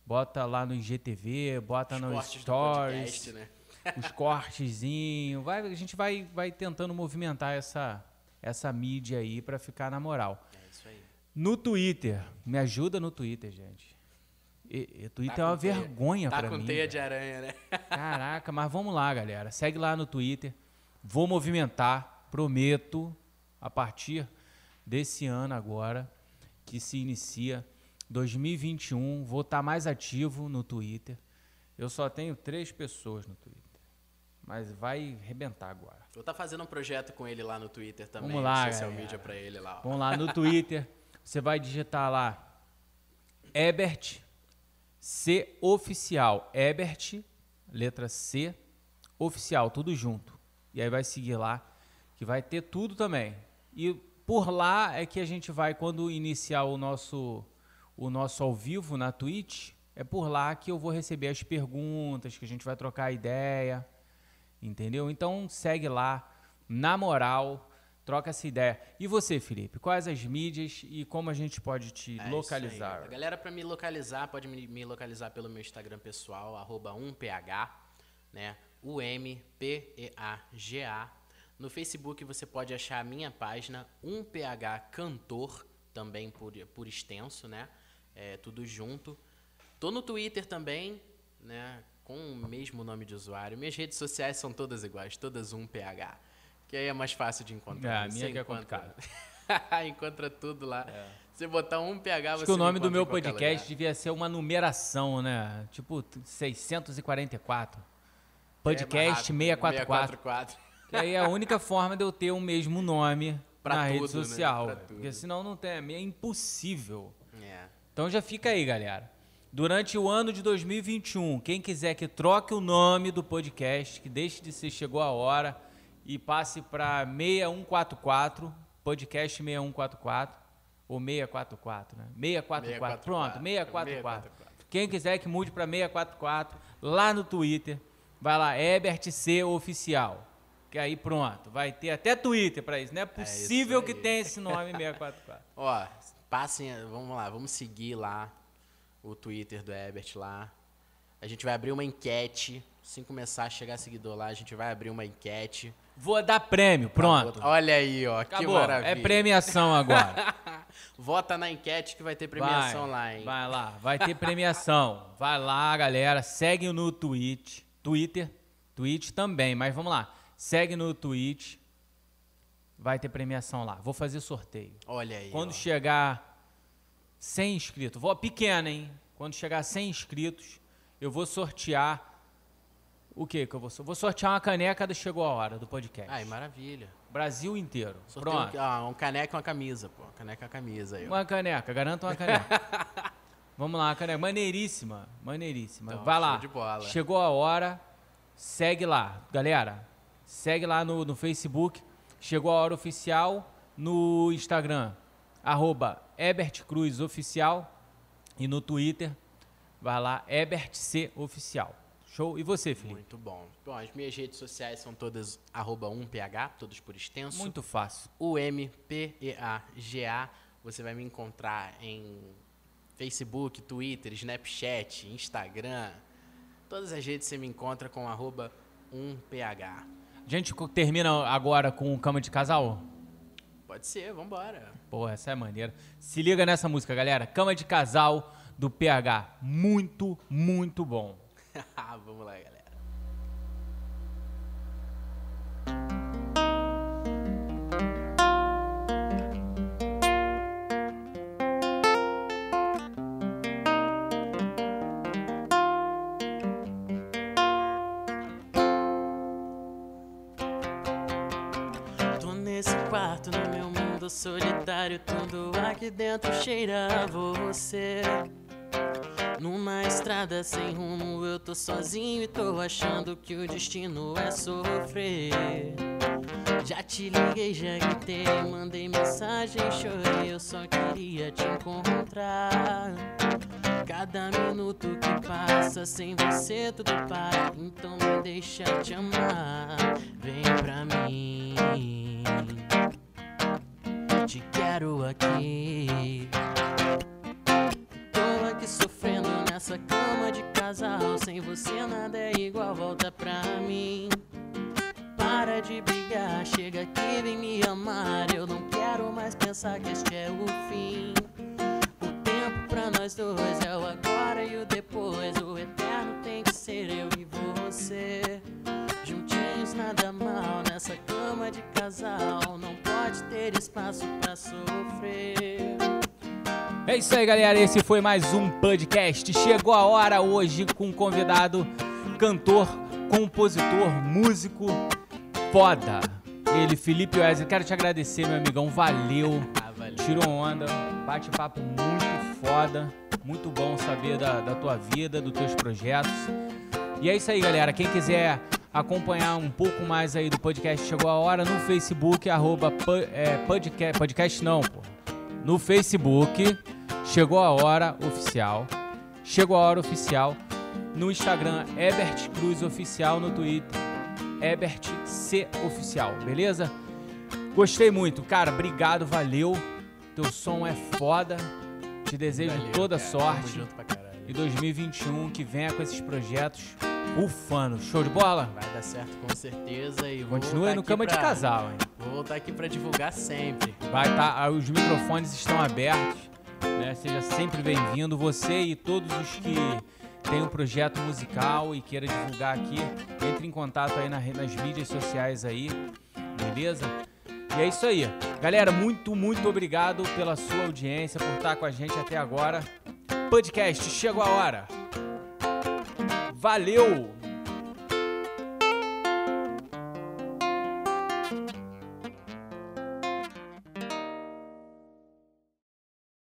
bota lá no IGTV, bota Os stories, podcast, né? *laughs* os cortezinhos. Vai, a gente vai, vai tentando movimentar essa, essa mídia aí para ficar na moral. É isso aí. No Twitter, me ajuda no Twitter, gente. E, e Twitter Tá é com uma teia- vergonha Tá com mim. teia velho. de aranha, né? *laughs* Caraca, mas vamos lá, galera. Segue lá no Twitter. Vou movimentar, prometo, a partir desse ano agora, que se inicia 2021, vou estar mais ativo no Twitter. Eu só tenho três pessoas no Twitter. Mas vai rebentar agora. Vou estar fazendo um projeto com ele lá no Twitter também. Vamos lá, social galera. media pra ele lá. ó. Vamos lá no Twitter. *laughs* Você vai digitar lá Ebert C oficial. Ebert, letra C, oficial, tudo junto. E aí vai seguir lá, que vai ter tudo também. E por lá é que a gente vai, quando iniciar o nosso, o nosso ao vivo na Twitch, é por lá que eu vou receber as perguntas, que a gente vai trocar ideia. Entendeu? Então segue lá, na moral, troca essa ideia. E você, Felipe, quais as mídias e como a gente pode te É localizar? A galera, pra me localizar, pode me, me localizar pelo meu Instagram pessoal, arroba 1PH, né? U-M-P-E-A-G-A. No Facebook você pode achar a minha página 1PH Cantor, também por, por extenso, né? É, tudo junto. Tô no Twitter também, né? Com o mesmo nome de usuário. Minhas redes sociais são todas iguais, todas 1PH. Que aí é mais fácil de encontrar. É, a minha Você que é encontra- *laughs* encontra tudo lá. Se botar um PH, Acho você que o me nome do meu podcast lugar. devia ser uma numeração, né? Tipo 644. Podcast É, mais rápido, 644. 644. Que aí é a única forma de eu ter o mesmo nome *laughs* Pra na rede tudo, né? social. Tudo. Porque senão não tem, é impossível. É. Então já fica aí, galera. Durante o ano de 2021, quem quiser que troque o nome do podcast, que deixe de ser Chegou a Hora e passe para 6144, podcast 6144 ou 644, né? 644. Pronto, 644. 644. Quem quiser que mude para 644, lá no Twitter, vai lá, Ebert C Oficial. Que aí pronto, vai ter até Twitter para isso. Não é possível aí. que tenha esse nome 644. *laughs* Ó, passem, vamos lá, vamos seguir lá o Twitter do Ebert lá. A gente vai abrir uma enquete. Assim começar a chegar seguidor lá, a gente vai abrir uma enquete. Vou dar prêmio, pronto. Olha aí, ó, que Acabou. maravilha. É premiação agora. *laughs* Vota na enquete que vai ter premiação vai, lá, hein? Vai lá, vai ter premiação. Vai lá, galera. Segue no Twitch. Twitter. Twitch também, mas vamos lá. Segue no Twitch. Vai ter premiação lá. Vou fazer sorteio. Olha aí. Quando ó. chegar 100 inscritos, vou pequena, hein? Quando chegar a 100 inscritos, eu vou sortear o que que eu vou sortear? Vou sortear uma caneca do Chegou a Hora, do podcast. Ai, maravilha. Brasil inteiro. Sorteio Pronto. um, ah, um caneca e uma camisa, pô. Caneca e uma camisa aí. ó. Uma caneca, garanto uma caneca. *laughs* Vamos lá, uma caneca. Maneiríssima, maneiríssima. Então, Vai lá. de bola. Chegou a hora, segue lá. Galera, segue lá no, no Facebook. Chegou a hora oficial no Instagram, arroba Ebert Cruz Oficial. E no Twitter, vai lá, Ebert C Oficial. Show? E você, Felipe? Muito bom. Bom, as minhas redes sociais são todas arroba 1ph, todos por extenso. Muito fácil. U-M-P-E-A-G-A. Você vai me encontrar em Facebook, Twitter, Snapchat, Instagram. Todas as redes você me encontra com arroba 1ph. A gente termina agora com Cama de Casal? Pode ser, vambora. Pô, essa é maneira. Se liga nessa música, galera. Cama de Casal do PH. Muito, muito bom. *laughs* Vamos lá, galera. Tô nesse quarto, no meu mundo solitário. Tudo aqui dentro cheira a você. Numa estrada sem rumo, eu tô sozinho e tô achando que o destino é sofrer. Já te liguei, já gritei, mandei mensagem, chorei. Eu só queria te encontrar. Cada minuto que passa sem você tudo para. Então me deixa te amar. Vem pra mim. Te quero aqui. Nessa cama de casal. Sem você nada é igual, volta pra mim. Para de brigar, chega aqui, vem me amar. Eu não quero mais pensar que este é o fim. O tempo pra nós dois é o agora e o depois. O eterno tem que ser eu e você. Juntinhos nada mal nessa cama de casal. Não pode ter espaço pra sofrer. É isso aí, galera. Esse foi mais um podcast. Chegou a hora hoje com um convidado, cantor, compositor, músico, foda. Ele, Felipe Wesley. Quero te agradecer, meu amigão. Valeu. Ah, valeu. Tirou onda. Bate-papo muito foda. Muito bom saber da, da tua vida, dos teus projetos. E é isso aí, galera. Quem quiser acompanhar um pouco mais aí do podcast Chegou a Hora no Facebook, arroba é, podcast, podcast não, pô. No Facebook, Chegou a Hora Oficial. Chegou a Hora Oficial. No Instagram, Ebert Cruz Oficial. No Twitter, Ebert C Oficial, beleza? Gostei muito, cara. Obrigado, valeu. Teu som é foda. Te desejo Valeu, toda cara. sorte. Tamo junto pra. E 2021 que venha com esses projetos ufano. Show de bola? Vai dar certo com certeza e voltar no cama de pra- casal, hein? Vou voltar aqui pra divulgar sempre. Vai tá, ah, os microfones estão abertos. Né? Seja sempre bem-vindo. Você e todos os que têm um projeto musical e queira divulgar aqui, entre em contato aí nas mídias sociais aí, beleza? E é isso aí. Galera, muito, muito obrigado pela sua audiência, por estar com a gente até agora. Podcast, chegou a hora. Valeu!